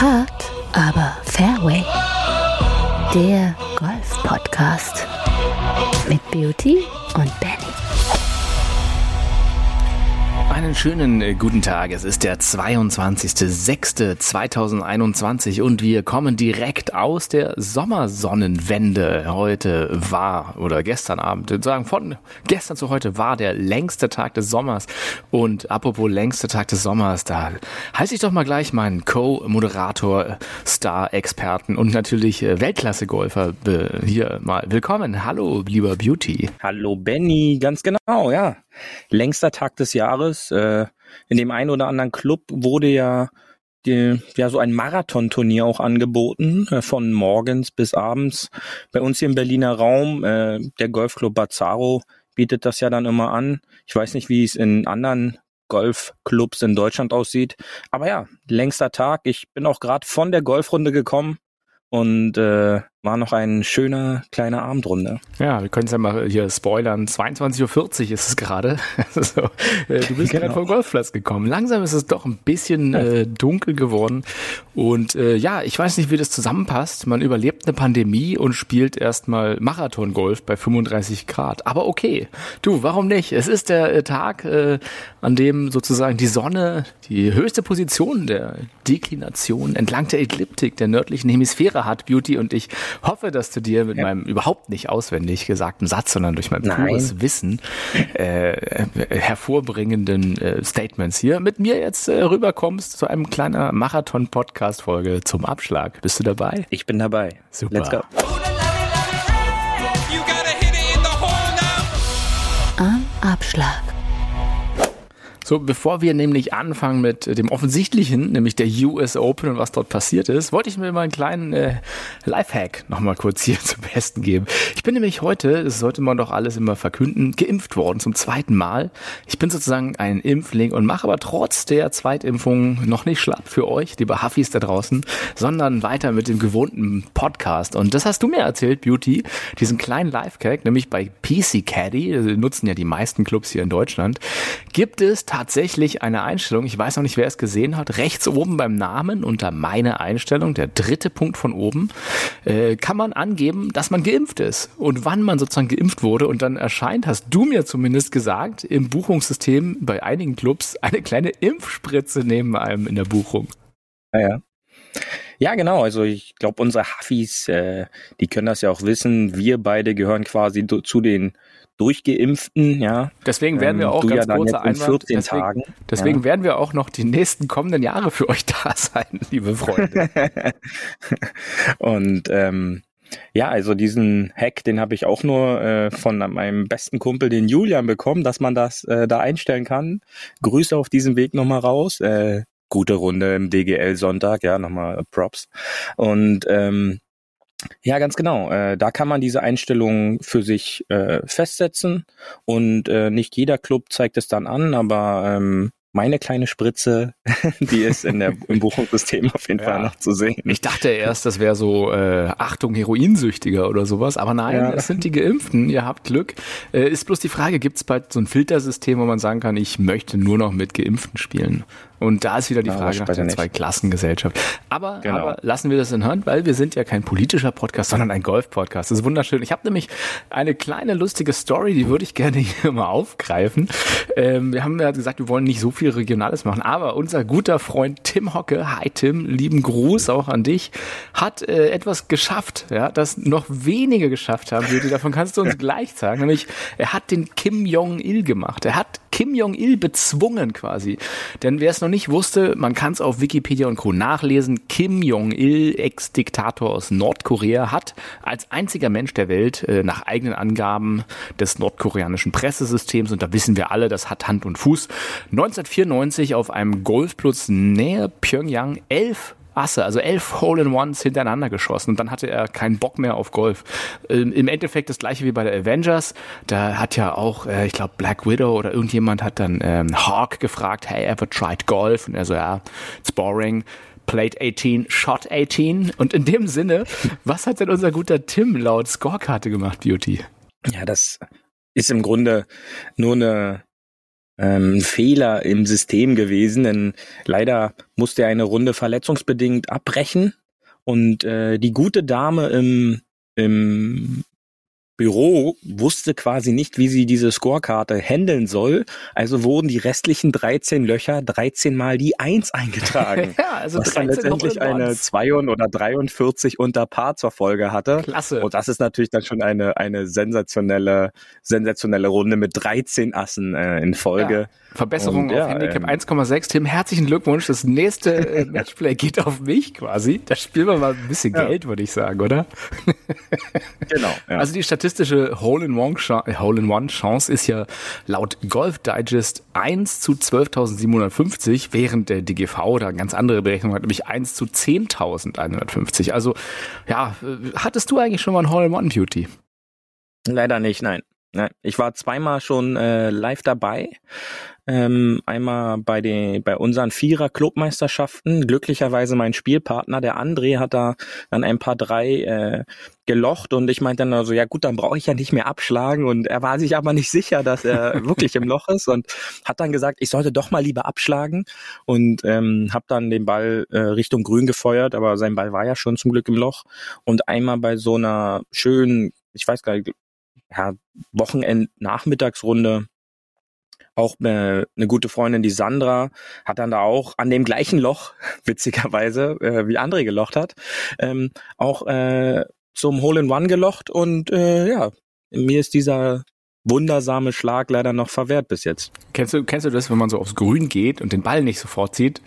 Hard, aber Fairway. Der Golf-Podcast mit Beauty und Benny. Einen schönen äh, guten Tag. Es ist der 22.06.2021 und wir kommen direkt aus der Sommersonnenwende. Heute war oder gestern Abend, sagen von gestern zu heute war der längste Tag des Sommers. Und apropos längster Tag des Sommers, da heiße ich doch mal gleich meinen Co-Moderator, Star-Experten und natürlich äh, Weltklasse-Golfer hier mal willkommen. Hallo, lieber Beauty. Hallo Benny, ganz genau, ja längster Tag des Jahres. Äh, in dem einen oder anderen Club wurde ja die, ja so ein Marathonturnier auch angeboten, äh, von morgens bis abends. Bei uns hier im Berliner Raum, äh, der Golfclub Bazzaro bietet das ja dann immer an. Ich weiß nicht, wie es in anderen Golfclubs in Deutschland aussieht. Aber ja, längster Tag. Ich bin auch gerade von der Golfrunde gekommen und äh, war noch ein schöner kleiner Abendrunde. Ja, wir können es ja mal hier spoilern. 22.40 Uhr ist es gerade. so, äh, du bist genau. gerade vom Golfplatz gekommen. Langsam ist es doch ein bisschen äh, dunkel geworden. Und äh, ja, ich weiß nicht, wie das zusammenpasst. Man überlebt eine Pandemie und spielt erstmal Marathon-Golf bei 35 Grad. Aber okay, du, warum nicht? Es ist der äh, Tag, äh, an dem sozusagen die Sonne die höchste Position der Deklination entlang der Ekliptik der nördlichen Hemisphäre hat, Beauty und ich hoffe, dass du dir mit ja. meinem überhaupt nicht auswendig gesagten Satz, sondern durch mein Nein. pures Wissen äh, äh, hervorbringenden äh, Statements hier mit mir jetzt äh, rüberkommst zu einem kleinen Marathon-Podcast-Folge zum Abschlag. Bist du dabei? Ich bin dabei. Super. Let's go. Am Abschlag. So, bevor wir nämlich anfangen mit dem Offensichtlichen, nämlich der US Open und was dort passiert ist, wollte ich mir mal einen kleinen äh, Lifehack nochmal kurz hier zum Besten geben. Ich bin nämlich heute, das sollte man doch alles immer verkünden, geimpft worden zum zweiten Mal. Ich bin sozusagen ein Impfling und mache aber trotz der Zweitimpfung noch nicht schlapp für euch, liebe Huffis da draußen, sondern weiter mit dem gewohnten Podcast. Und das hast du mir erzählt, Beauty, diesen kleinen Lifehack, nämlich bei PC Caddy, nutzen ja die meisten Clubs hier in Deutschland, gibt es tatsächlich eine Einstellung, ich weiß noch nicht, wer es gesehen hat, rechts oben beim Namen unter meine Einstellung, der dritte Punkt von oben, äh, kann man angeben, dass man geimpft ist und wann man sozusagen geimpft wurde und dann erscheint, hast du mir zumindest gesagt, im Buchungssystem bei einigen Clubs eine kleine Impfspritze neben einem in der Buchung. Ja, ja. Ja, genau. Also ich glaube, unsere Huffis, äh, die können das ja auch wissen. Wir beide gehören quasi zu den Durchgeimpften, ja. Deswegen werden wir ähm, auch ganz ja kurzer in 14 deswegen, Tagen. Deswegen ja. werden wir auch noch die nächsten kommenden Jahre für euch da sein, liebe Freunde. Und ähm, ja, also diesen Hack, den habe ich auch nur äh, von meinem besten Kumpel, den Julian, bekommen, dass man das äh, da einstellen kann. Grüße auf diesem Weg nochmal raus. Äh, gute Runde im DGL Sonntag, ja, nochmal Props. Und ähm, ja, ganz genau. Äh, da kann man diese Einstellungen für sich äh, festsetzen und äh, nicht jeder Club zeigt es dann an, aber ähm, meine kleine Spritze, die ist in der, im Buchungssystem auf jeden ja. Fall noch zu sehen. Ich dachte erst, das wäre so äh, Achtung Heroinsüchtiger oder sowas, aber nein, ja. es sind die Geimpften. Ihr habt Glück. Äh, ist bloß die Frage, gibt es bald so ein Filtersystem, wo man sagen kann, ich möchte nur noch mit Geimpften spielen? Und da ist wieder die Frage ja, nach der Zwei-Klassengesellschaft. Aber, genau. aber lassen wir das in Hand, weil wir sind ja kein politischer Podcast, sondern ein Golf-Podcast. Das ist wunderschön. Ich habe nämlich eine kleine lustige Story, die würde ich gerne hier mal aufgreifen. Ähm, wir haben ja gesagt, wir wollen nicht so viel Regionales machen, aber unser guter Freund Tim Hocke, hi Tim, lieben Gruß auch an dich, hat äh, etwas geschafft, ja, das noch wenige geschafft haben, Jürgen. Davon kannst du uns gleich sagen. Nämlich, er hat den Kim Jong-il gemacht. Er hat Kim Jong-il bezwungen quasi. Denn wer es noch nicht wusste, man kann es auf Wikipedia und Co. nachlesen. Kim Jong-il, Ex-Diktator aus Nordkorea, hat als einziger Mensch der Welt äh, nach eigenen Angaben des nordkoreanischen Pressesystems, und da wissen wir alle, das hat Hand und Fuß, 1994 auf einem Golfplatz näher Pyongyang elf Asse, also elf Hole-in-Ones hintereinander geschossen und dann hatte er keinen Bock mehr auf Golf. Ähm, Im Endeffekt das gleiche wie bei der Avengers. Da hat ja auch, äh, ich glaube, Black Widow oder irgendjemand hat dann ähm, Hawk gefragt, hey, ever tried Golf? Und er so, ja, it's boring. Played 18, Shot 18. Und in dem Sinne, was hat denn unser guter Tim laut Scorekarte gemacht, Beauty? Ja, das ist im Grunde nur eine ähm, Fehler im System gewesen, denn leider musste er eine Runde verletzungsbedingt abbrechen. Und äh, die gute Dame im, im Büro wusste quasi nicht, wie sie diese Scorekarte handeln soll. Also wurden die restlichen 13 Löcher 13 mal die 1 eingetragen. ja, also was dann letztendlich eine 2 oder 43 unter Paar zur Folge hatte. Klasse. Und das ist natürlich dann schon eine, eine sensationelle, sensationelle Runde mit 13 Assen äh, in Folge. Ja. Verbesserung und, auf ja, Handicap ähm, 1,6. Tim, herzlichen Glückwunsch. Das nächste äh, Matchplay geht auf mich quasi. Da spielen wir mal ein bisschen ja. Geld, würde ich sagen, oder? genau. Also die statistische Hole-in-One-Chance ist ja laut Golf Digest 1 zu 12.750, während der DGV da ganz andere Berechnung hat, nämlich 1 zu 10.150. Also ja, äh, hattest du eigentlich schon mal ein Hole-in-One-Beauty? Leider nicht, nein. Ich war zweimal schon äh, live dabei. Ähm, einmal bei den bei unseren Vierer Clubmeisterschaften. Glücklicherweise mein Spielpartner, der André, hat da dann ein paar drei äh, gelocht. Und ich meinte dann also, ja gut, dann brauche ich ja nicht mehr abschlagen. Und er war sich aber nicht sicher, dass er wirklich im Loch ist und hat dann gesagt, ich sollte doch mal lieber abschlagen. Und ähm, habe dann den Ball äh, Richtung Grün gefeuert, aber sein Ball war ja schon zum Glück im Loch. Und einmal bei so einer schönen ich weiß gar nicht, ja, Wochenend-Nachmittagsrunde auch eine, eine gute Freundin, die Sandra, hat dann da auch an dem gleichen Loch, witzigerweise, äh, wie André gelocht hat, ähm, auch äh, zum Hole-in-One gelocht und äh, ja, mir ist dieser wundersame Schlag leider noch verwehrt bis jetzt. Kennst du, kennst du das, wenn man so aufs Grün geht und den Ball nicht sofort zieht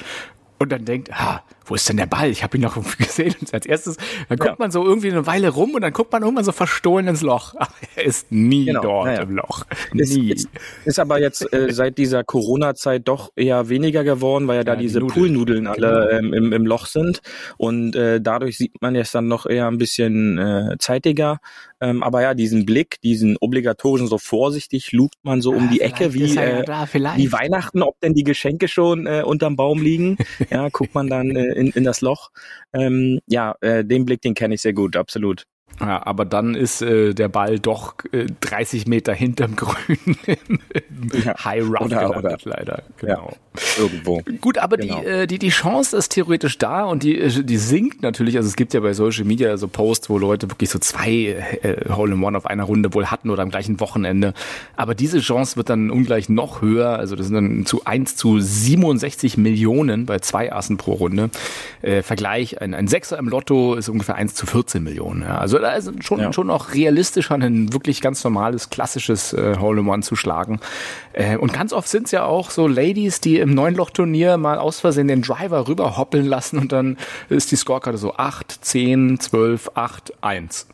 und dann denkt, ah, wo ist denn der Ball? Ich habe ihn noch gesehen. Und als erstes, dann guckt ja. man so irgendwie eine Weile rum und dann guckt man irgendwann so verstohlen ins Loch. Ach, er ist nie genau. dort naja. im Loch. Nie. Ist, ist aber jetzt äh, seit dieser Corona-Zeit doch eher weniger geworden, weil ja da diese die Poolnudeln alle genau. ähm, im, im Loch sind. Und äh, dadurch sieht man jetzt dann noch eher ein bisschen äh, zeitiger. Ähm, aber ja, diesen Blick, diesen obligatorischen, so vorsichtig lugt man so ja, um die Ecke wie, äh, da, wie Weihnachten, ob denn die Geschenke schon äh, unterm Baum liegen. ja, guckt man dann äh, in, in das Loch. Ähm, ja, äh, den Blick, den kenne ich sehr gut, absolut. Ja, aber dann ist äh, der Ball doch äh, 30 Meter hinterm Grün im, ja. High Rough oder, gelandet, oder. leider. Genau. Ja, irgendwo. Gut, aber genau. die, äh, die, die Chance ist theoretisch da und die, äh, die sinkt natürlich. Also es gibt ja bei Social Media so Posts, wo Leute wirklich so zwei äh, Hole-in-One auf einer Runde wohl hatten oder am gleichen Wochenende. Aber diese Chance wird dann ungleich noch höher. Also das sind dann zu 1 zu 67 Millionen bei zwei Assen pro Runde. Äh, Vergleich, ein, ein Sechser im Lotto ist ungefähr 1 zu 14 Millionen. Ja. Also da ist schon, ja. schon auch realistischer, ein wirklich ganz normales, klassisches äh, Hole-in-One zu schlagen. Äh, und ganz oft sind es ja auch so Ladies, die im Neunloch-Turnier mal aus Versehen den Driver rüber hoppeln lassen und dann ist die Scorekarte so 8, 10, 12, 8, 1.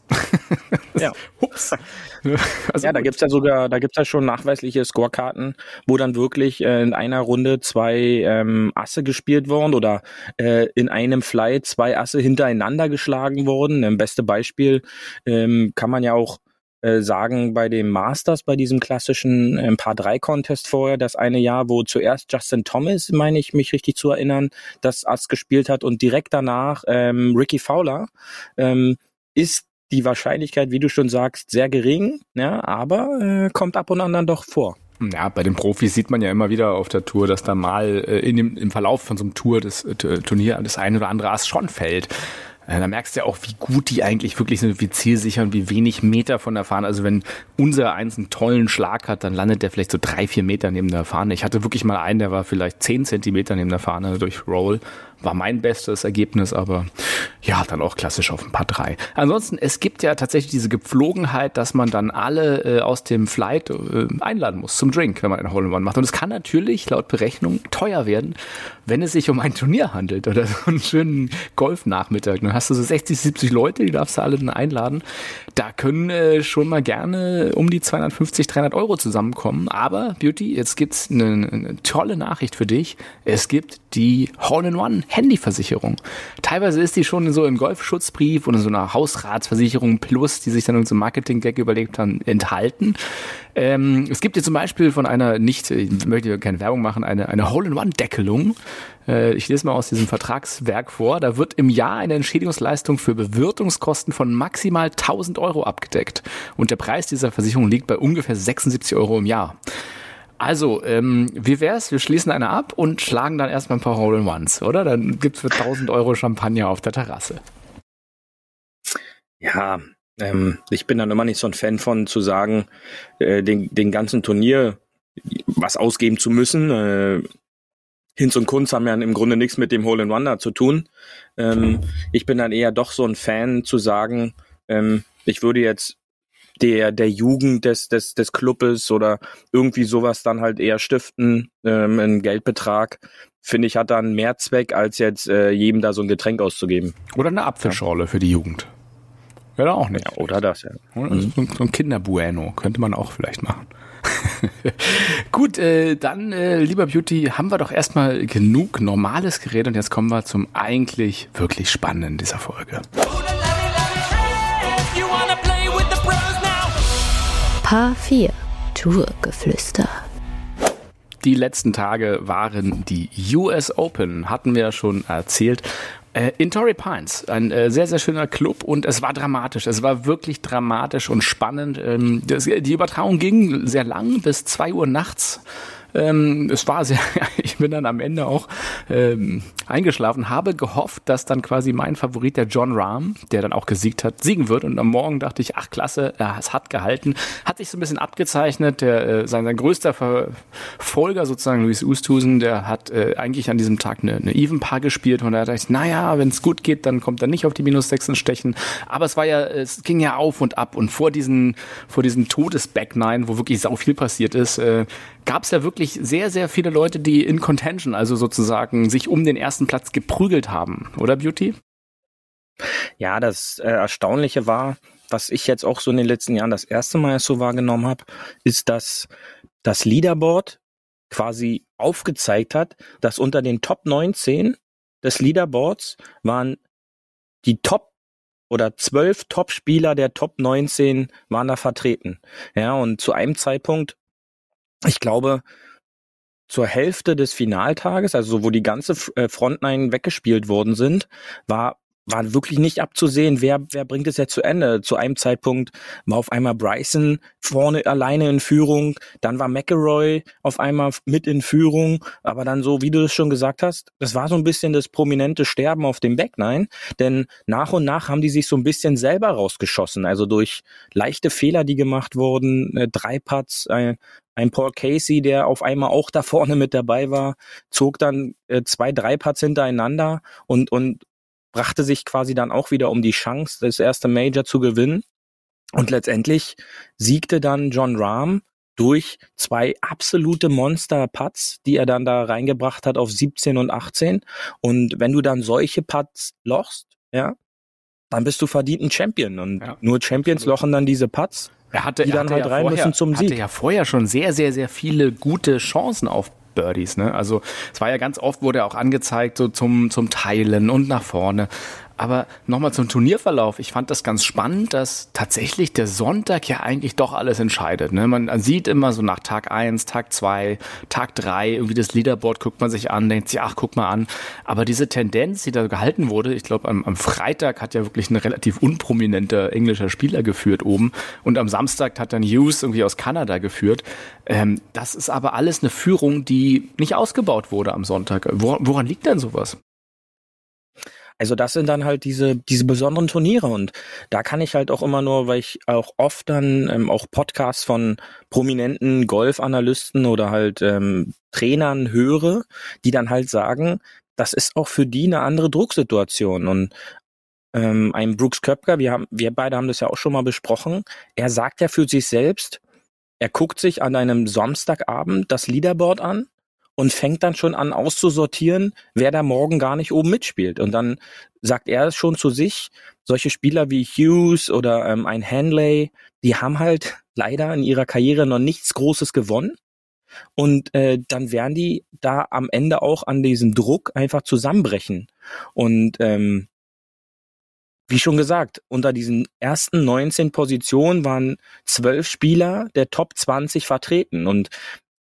ja. Hups. Also ja, da gibt's ja sogar, da gibt's ja schon nachweisliche Scorekarten, wo dann wirklich äh, in einer Runde zwei ähm, Asse gespielt wurden oder äh, in einem Fly zwei Asse hintereinander geschlagen wurden. Ein beste Beispiel ähm, kann man ja auch äh, sagen bei dem Masters, bei diesem klassischen äh, Paar 3 Contest vorher, das eine Jahr, wo zuerst Justin Thomas, meine ich mich richtig zu erinnern, das Ass gespielt hat und direkt danach ähm, Ricky Fowler, ähm, ist die Wahrscheinlichkeit, wie du schon sagst, sehr gering, ja, aber äh, kommt ab und an dann doch vor. Ja, bei den Profis sieht man ja immer wieder auf der Tour, dass da mal äh, in dem, im Verlauf von so einem Tour des äh, Turnier das eine oder andere Ass schon fällt. Äh, da merkst du ja auch, wie gut die eigentlich wirklich sind, wie zielsicher und wie wenig Meter von der Fahne. Also wenn unser eins einen tollen Schlag hat, dann landet der vielleicht so drei, vier Meter neben der Fahne. Ich hatte wirklich mal einen, der war vielleicht zehn Zentimeter neben der Fahne durch Roll war mein bestes Ergebnis, aber ja, dann auch klassisch auf ein paar drei. Ansonsten, es gibt ja tatsächlich diese Gepflogenheit, dass man dann alle äh, aus dem Flight äh, einladen muss zum Drink, wenn man ein Hole-in-One macht. Und es kann natürlich laut Berechnung teuer werden, wenn es sich um ein Turnier handelt oder so einen schönen Golfnachmittag. Dann hast du so 60, 70 Leute, die darfst du alle dann einladen. Da können äh, schon mal gerne um die 250, 300 Euro zusammenkommen. Aber Beauty, jetzt gibt's eine, eine tolle Nachricht für dich. Es gibt die Hole-in-One Handyversicherung. Teilweise ist die schon so im Golfschutzbrief oder so einer Hausratsversicherung Plus, die sich dann so Marketing-Gag überlegt haben, enthalten. Ähm, es gibt hier zum Beispiel von einer nicht, ich möchte keine Werbung machen, eine, eine Hole-in-One-Deckelung. Äh, ich lese mal aus diesem Vertragswerk vor. Da wird im Jahr eine Entschädigungsleistung für Bewirtungskosten von maximal 1000 Euro abgedeckt. Und der Preis dieser Versicherung liegt bei ungefähr 76 Euro im Jahr. Also, ähm, wie wär's? Wir schließen eine ab und schlagen dann erstmal ein paar Hole-in-Ones, oder? Dann gibt's für 1000 Euro Champagner auf der Terrasse. Ja, ähm, ich bin dann immer nicht so ein Fan von zu sagen, äh, den, den ganzen Turnier was ausgeben zu müssen. Äh, Hinz und Kunz haben ja im Grunde nichts mit dem Hole in One zu tun. Ähm, ich bin dann eher doch so ein Fan zu sagen, ähm, ich würde jetzt der, der Jugend des, des, des Clubes oder irgendwie sowas dann halt eher stiften, ähm, einen Geldbetrag, finde ich, hat dann mehr Zweck, als jetzt äh, jedem da so ein Getränk auszugeben. Oder eine Apfelschorle ja. für die Jugend. Wäre auch nicht. Ja, oder das, ja. Mhm. So ein Kinderbueno könnte man auch vielleicht machen. Gut, äh, dann, äh, lieber Beauty, haben wir doch erstmal genug normales Gerät und jetzt kommen wir zum eigentlich wirklich Spannenden dieser Folge. Paar 4 Tourgeflüster. Die letzten Tage waren die US Open, hatten wir ja schon erzählt. Äh, in Torrey Pines, ein äh, sehr, sehr schöner Club und es war dramatisch. Es war wirklich dramatisch und spannend. Ähm, das, die Übertragung ging sehr lang, bis zwei Uhr nachts. Ähm, es war sehr, ich bin dann am Ende auch ähm, eingeschlafen, habe gehofft, dass dann quasi mein Favorit, der John Rahm, der dann auch gesiegt hat, siegen wird. Und am Morgen dachte ich, ach klasse, es hat gehalten. Hat sich so ein bisschen abgezeichnet. Der, äh, sein, sein größter Verfolger sozusagen, Luis Oosthuizen, der hat äh, eigentlich an diesem Tag eine, eine Even-Paar gespielt. Und da dachte ich, naja, wenn es gut geht, dann kommt er nicht auf die minus sechsen stechen. Aber es war ja, es ging ja auf und ab. Und vor diesen, vor diesen Todes-Back Nine, wo wirklich sau viel passiert ist, äh, gab es ja wirklich sehr, sehr viele Leute, die in Contention, also sozusagen sich um den ersten Platz geprügelt haben, oder Beauty? Ja, das äh, Erstaunliche war, was ich jetzt auch so in den letzten Jahren das erste Mal so wahrgenommen habe, ist, dass das Leaderboard quasi aufgezeigt hat, dass unter den Top 19 des Leaderboards waren die Top oder zwölf Top-Spieler der Top 19 waren da vertreten. Ja, und zu einem Zeitpunkt ich glaube, zur Hälfte des Finaltages, also wo die ganze äh, Frontline weggespielt worden sind, war war wirklich nicht abzusehen, wer, wer bringt es jetzt zu Ende. Zu einem Zeitpunkt war auf einmal Bryson vorne alleine in Führung, dann war McElroy auf einmal mit in Führung, aber dann so, wie du es schon gesagt hast, das war so ein bisschen das prominente Sterben auf dem Backline, denn nach und nach haben die sich so ein bisschen selber rausgeschossen, also durch leichte Fehler, die gemacht wurden, äh, drei Putts, ein Paul Casey, der auf einmal auch da vorne mit dabei war, zog dann äh, zwei, drei Putts hintereinander und, und brachte sich quasi dann auch wieder um die Chance, das erste Major zu gewinnen. Und letztendlich siegte dann John Rahm durch zwei absolute Monster-Putts, die er dann da reingebracht hat auf 17 und 18. Und wenn du dann solche Putts lochst, ja, dann bist du verdient ein Champion. Und ja. nur Champions lochen dann diese Putts. Er hatte, die dann halt ja rein vorher, müssen zum Sieg. Er hatte ja vorher schon sehr, sehr, sehr viele gute Chancen auf Birdies. Ne? Also es war ja ganz oft, wurde er auch angezeigt, so zum, zum Teilen und nach vorne. Aber nochmal zum Turnierverlauf. Ich fand das ganz spannend, dass tatsächlich der Sonntag ja eigentlich doch alles entscheidet. Ne? Man sieht immer so nach Tag eins, Tag zwei, Tag drei irgendwie das Leaderboard guckt man sich an, denkt sich, ach, guck mal an. Aber diese Tendenz, die da gehalten wurde, ich glaube, am, am Freitag hat ja wirklich ein relativ unprominenter englischer Spieler geführt oben. Und am Samstag hat dann Hughes irgendwie aus Kanada geführt. Ähm, das ist aber alles eine Führung, die nicht ausgebaut wurde am Sonntag. Woran, woran liegt denn sowas? Also das sind dann halt diese, diese besonderen Turniere und da kann ich halt auch immer nur, weil ich auch oft dann ähm, auch Podcasts von prominenten Golfanalysten oder halt ähm, Trainern höre, die dann halt sagen, das ist auch für die eine andere Drucksituation und ähm, ein Brooks Köpker, wir haben, wir beide haben das ja auch schon mal besprochen, er sagt ja für sich selbst, er guckt sich an einem Samstagabend das Leaderboard an und fängt dann schon an auszusortieren, wer da morgen gar nicht oben mitspielt. Und dann sagt er schon zu sich, solche Spieler wie Hughes oder ähm, ein Hanley, die haben halt leider in ihrer Karriere noch nichts Großes gewonnen. Und äh, dann werden die da am Ende auch an diesem Druck einfach zusammenbrechen. Und ähm, wie schon gesagt, unter diesen ersten 19 Positionen waren zwölf Spieler der Top 20 vertreten. Und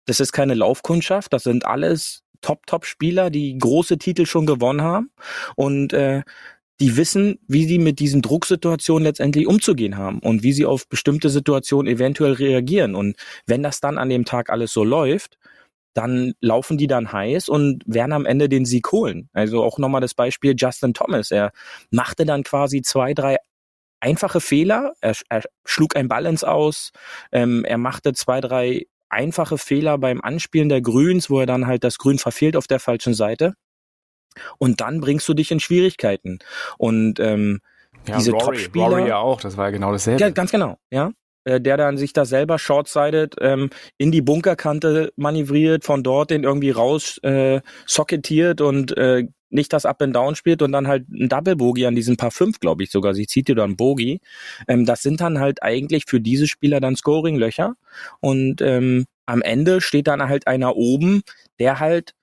das ist keine Laufkundschaft, das sind alles Top-Top-Spieler, die große Titel schon gewonnen haben. Und äh, die wissen, wie sie mit diesen Drucksituationen letztendlich umzugehen haben und wie sie auf bestimmte Situationen eventuell reagieren. Und wenn das dann an dem Tag alles so läuft, dann laufen die dann heiß und werden am Ende den Sieg holen. Also auch nochmal das Beispiel Justin Thomas. Er machte dann quasi zwei, drei einfache Fehler. Er, er schlug ein Balance aus. Ähm, er machte zwei, drei einfache Fehler beim Anspielen der Grüns, wo er dann halt das Grün verfehlt auf der falschen Seite. Und dann bringst du dich in Schwierigkeiten. Und ähm, ja, diese Top-Spieler. Rory ja auch, das war ja genau dasselbe. Ja, ganz genau, ja. Äh, der dann sich da selber short-sided ähm, in die Bunkerkante manövriert, von dort den irgendwie raus äh, socketiert und äh, nicht das Up and Down spielt und dann halt ein Double Bogey an diesen paar fünf, glaube ich sogar. Sie zieht dir dann Bogey. Ähm, das sind dann halt eigentlich für diese Spieler dann Scoring-Löcher. Und ähm, am Ende steht dann halt einer oben, der halt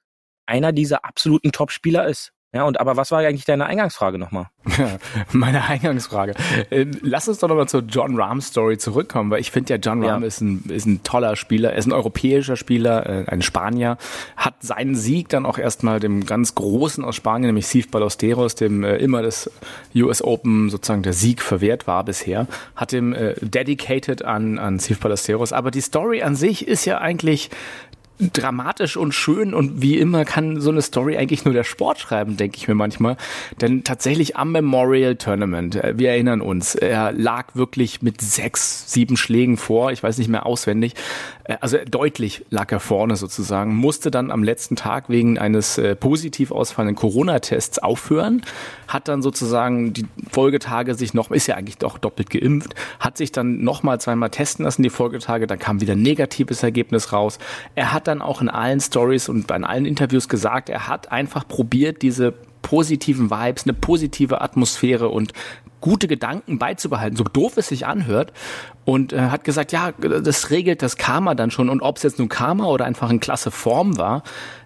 einer dieser absoluten Top-Spieler ist. Ja, und aber was war eigentlich deine Eingangsfrage nochmal? Meine Eingangsfrage. Ähm, lass uns doch nochmal zur John Rahm Story zurückkommen, weil ich finde ja, John Rahm ja. ist, ein, ist ein toller Spieler, er ist ein europäischer Spieler, äh, ein Spanier, hat seinen Sieg dann auch erstmal dem ganz Großen aus Spanien, nämlich Steve Ballesteros, dem äh, immer das US Open sozusagen der Sieg verwehrt war bisher, hat ihm äh, dedicated an, an Steve Ballesteros. Aber die Story an sich ist ja eigentlich dramatisch und schön und wie immer kann so eine Story eigentlich nur der Sport schreiben, denke ich mir manchmal. Denn tatsächlich am Memorial Tournament, äh, wir erinnern uns, er lag wirklich mit sechs, sieben Schlägen vor, ich weiß nicht mehr auswendig, äh, also deutlich lag er vorne sozusagen, musste dann am letzten Tag wegen eines äh, positiv ausfallenden Corona-Tests aufhören, hat dann sozusagen die Folgetage sich noch, ist ja eigentlich doch doppelt geimpft, hat sich dann nochmal zweimal testen lassen die Folgetage, dann kam wieder ein negatives Ergebnis raus. Er hat dann auch in allen Stories und bei allen Interviews gesagt, er hat einfach probiert, diese positiven Vibes, eine positive Atmosphäre und gute Gedanken beizubehalten, so doof es sich anhört. Und äh, hat gesagt, ja, das regelt das Karma dann schon. Und ob es jetzt nun Karma oder einfach in klasse Form war,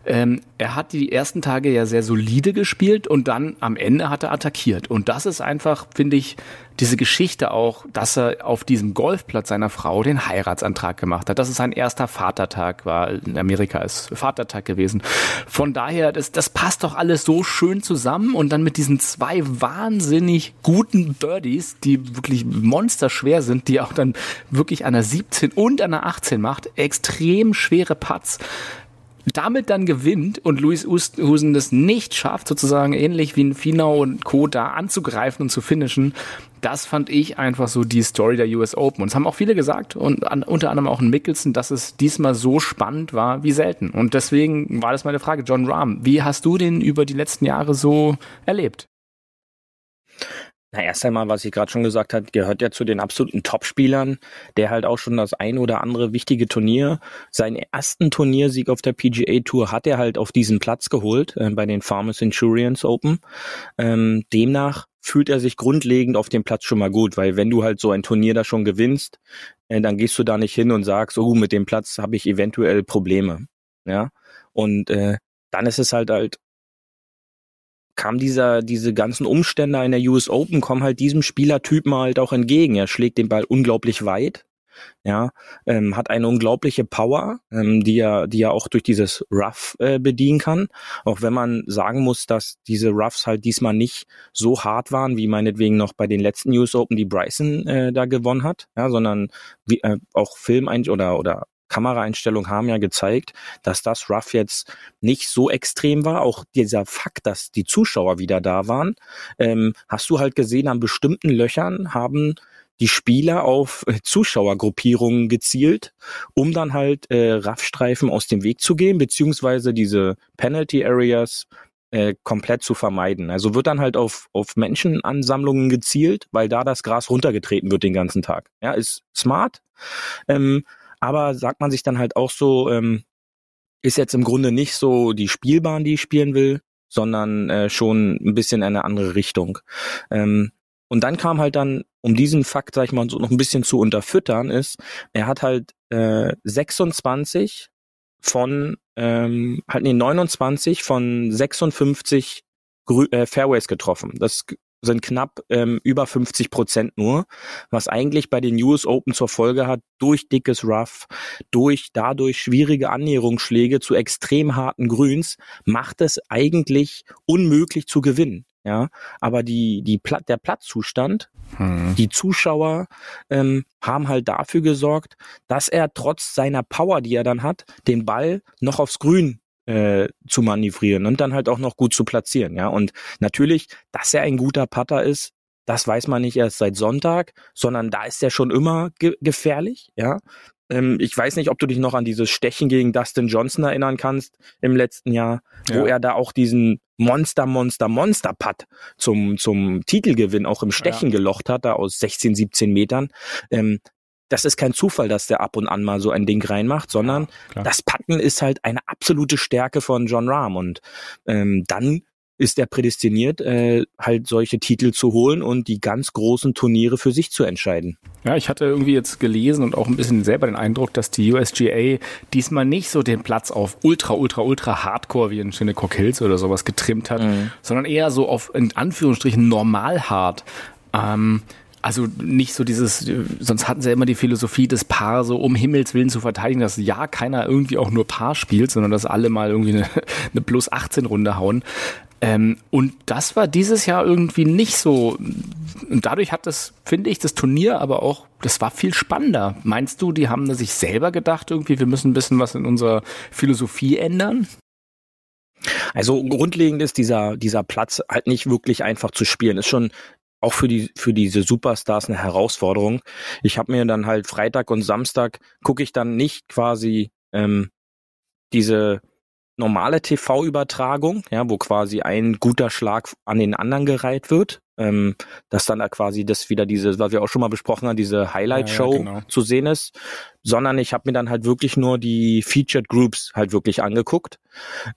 ähm, er hat die ersten Tage ja sehr solide gespielt und dann am Ende hat er attackiert. Und das ist einfach, finde ich, diese Geschichte auch, dass er auf diesem Golfplatz seiner Frau den Heiratsantrag gemacht hat. Dass es sein erster Vatertag war. In Amerika ist Vatertag gewesen. Von daher, das, das passt doch alles so schön zusammen. Und dann mit diesen zwei wahnsinnig guten Birdies, die wirklich monsterschwer sind, die auch dann wirklich an der 17 und an der 18 macht, extrem schwere Putts damit dann gewinnt und Luis Husen das nicht schafft, sozusagen ähnlich wie ein Finau und Co. da anzugreifen und zu finishen, das fand ich einfach so die Story der US Open. Und es haben auch viele gesagt und an, unter anderem auch ein Mickelson, dass es diesmal so spannend war wie selten. Und deswegen war das meine Frage, John Rahm, wie hast du den über die letzten Jahre so erlebt? Na, erst einmal, was ich gerade schon gesagt habe, gehört ja zu den absoluten Topspielern, der halt auch schon das ein oder andere wichtige Turnier, seinen ersten Turniersieg auf der PGA Tour hat er halt auf diesen Platz geholt, äh, bei den Farmers Insurance Open. Ähm, demnach fühlt er sich grundlegend auf dem Platz schon mal gut, weil wenn du halt so ein Turnier da schon gewinnst, äh, dann gehst du da nicht hin und sagst, oh, mit dem Platz habe ich eventuell Probleme. Ja. Und äh, dann ist es halt halt kam dieser, diese ganzen Umstände in der US Open kommen halt diesem Spielertypen halt auch entgegen. Er schlägt den Ball unglaublich weit, ja, ähm, hat eine unglaubliche Power, ähm, die er, die er auch durch dieses Rough äh, bedienen kann. Auch wenn man sagen muss, dass diese Roughs halt diesmal nicht so hart waren, wie meinetwegen noch bei den letzten US Open, die Bryson äh, da gewonnen hat, ja, sondern wie, äh, auch Film oder oder Kameraeinstellungen haben ja gezeigt, dass das Rough jetzt nicht so extrem war. Auch dieser Fakt, dass die Zuschauer wieder da waren, ähm, hast du halt gesehen, an bestimmten Löchern haben die Spieler auf äh, Zuschauergruppierungen gezielt, um dann halt äh, Raffstreifen aus dem Weg zu gehen, beziehungsweise diese Penalty Areas äh, komplett zu vermeiden. Also wird dann halt auf, auf Menschenansammlungen gezielt, weil da das Gras runtergetreten wird den ganzen Tag. Ja, ist smart. Ähm, aber sagt man sich dann halt auch so, ähm, ist jetzt im Grunde nicht so die Spielbahn, die ich spielen will, sondern äh, schon ein bisschen in eine andere Richtung. Ähm, und dann kam halt dann, um diesen Fakt, sag ich mal, so noch ein bisschen zu unterfüttern, ist, er hat halt äh, 26 von, ähm, halt nee, 29 von 56 Grü äh, Fairways getroffen. Das sind knapp ähm, über 50 Prozent nur, was eigentlich bei den US Open zur Folge hat, durch dickes Rough, durch dadurch schwierige Annäherungsschläge zu extrem harten Grüns, macht es eigentlich unmöglich zu gewinnen. ja, aber die, die Pla der Platzzustand, hm. die Zuschauer ähm, haben halt dafür gesorgt, dass er trotz seiner Power, die er dann hat, den Ball noch aufs Grün äh, zu manövrieren und dann halt auch noch gut zu platzieren, ja. Und natürlich, dass er ein guter Putter ist, das weiß man nicht erst seit Sonntag, sondern da ist er schon immer ge gefährlich, ja. Ähm, ich weiß nicht, ob du dich noch an dieses Stechen gegen Dustin Johnson erinnern kannst im letzten Jahr, ja. wo er da auch diesen Monster, Monster, Monster Putt zum, zum Titelgewinn auch im Stechen ja. gelocht hat, da aus 16, 17 Metern. Ähm, das ist kein Zufall, dass der ab und an mal so ein Ding reinmacht, sondern ja, das Patten ist halt eine absolute Stärke von John Rahm und ähm, dann ist er prädestiniert, äh, halt solche Titel zu holen und die ganz großen Turniere für sich zu entscheiden. Ja, ich hatte irgendwie jetzt gelesen und auch ein bisschen selber den Eindruck, dass die USGA diesmal nicht so den Platz auf ultra, ultra, ultra Hardcore wie in Shinnecock Hills oder sowas getrimmt hat, mhm. sondern eher so auf in Anführungsstrichen normal hart. Ähm, also nicht so dieses, sonst hatten sie ja immer die Philosophie, das Paar so um Himmels Willen zu verteidigen, dass ja keiner irgendwie auch nur Paar spielt, sondern dass alle mal irgendwie eine, eine plus 18 Runde hauen. Ähm, und das war dieses Jahr irgendwie nicht so. Und dadurch hat das, finde ich, das Turnier aber auch, das war viel spannender. Meinst du, die haben sich selber gedacht, irgendwie, wir müssen ein bisschen was in unserer Philosophie ändern? Also grundlegend ist dieser, dieser Platz halt nicht wirklich einfach zu spielen. Ist schon auch für die für diese Superstars eine Herausforderung. Ich habe mir dann halt Freitag und Samstag gucke ich dann nicht quasi ähm, diese normale TV-Übertragung, ja, wo quasi ein guter Schlag an den anderen gereiht wird, ähm, dass dann da quasi das wieder diese, was wir auch schon mal besprochen haben, diese Highlight-Show ja, ja, genau. zu sehen ist, sondern ich habe mir dann halt wirklich nur die Featured Groups halt wirklich angeguckt,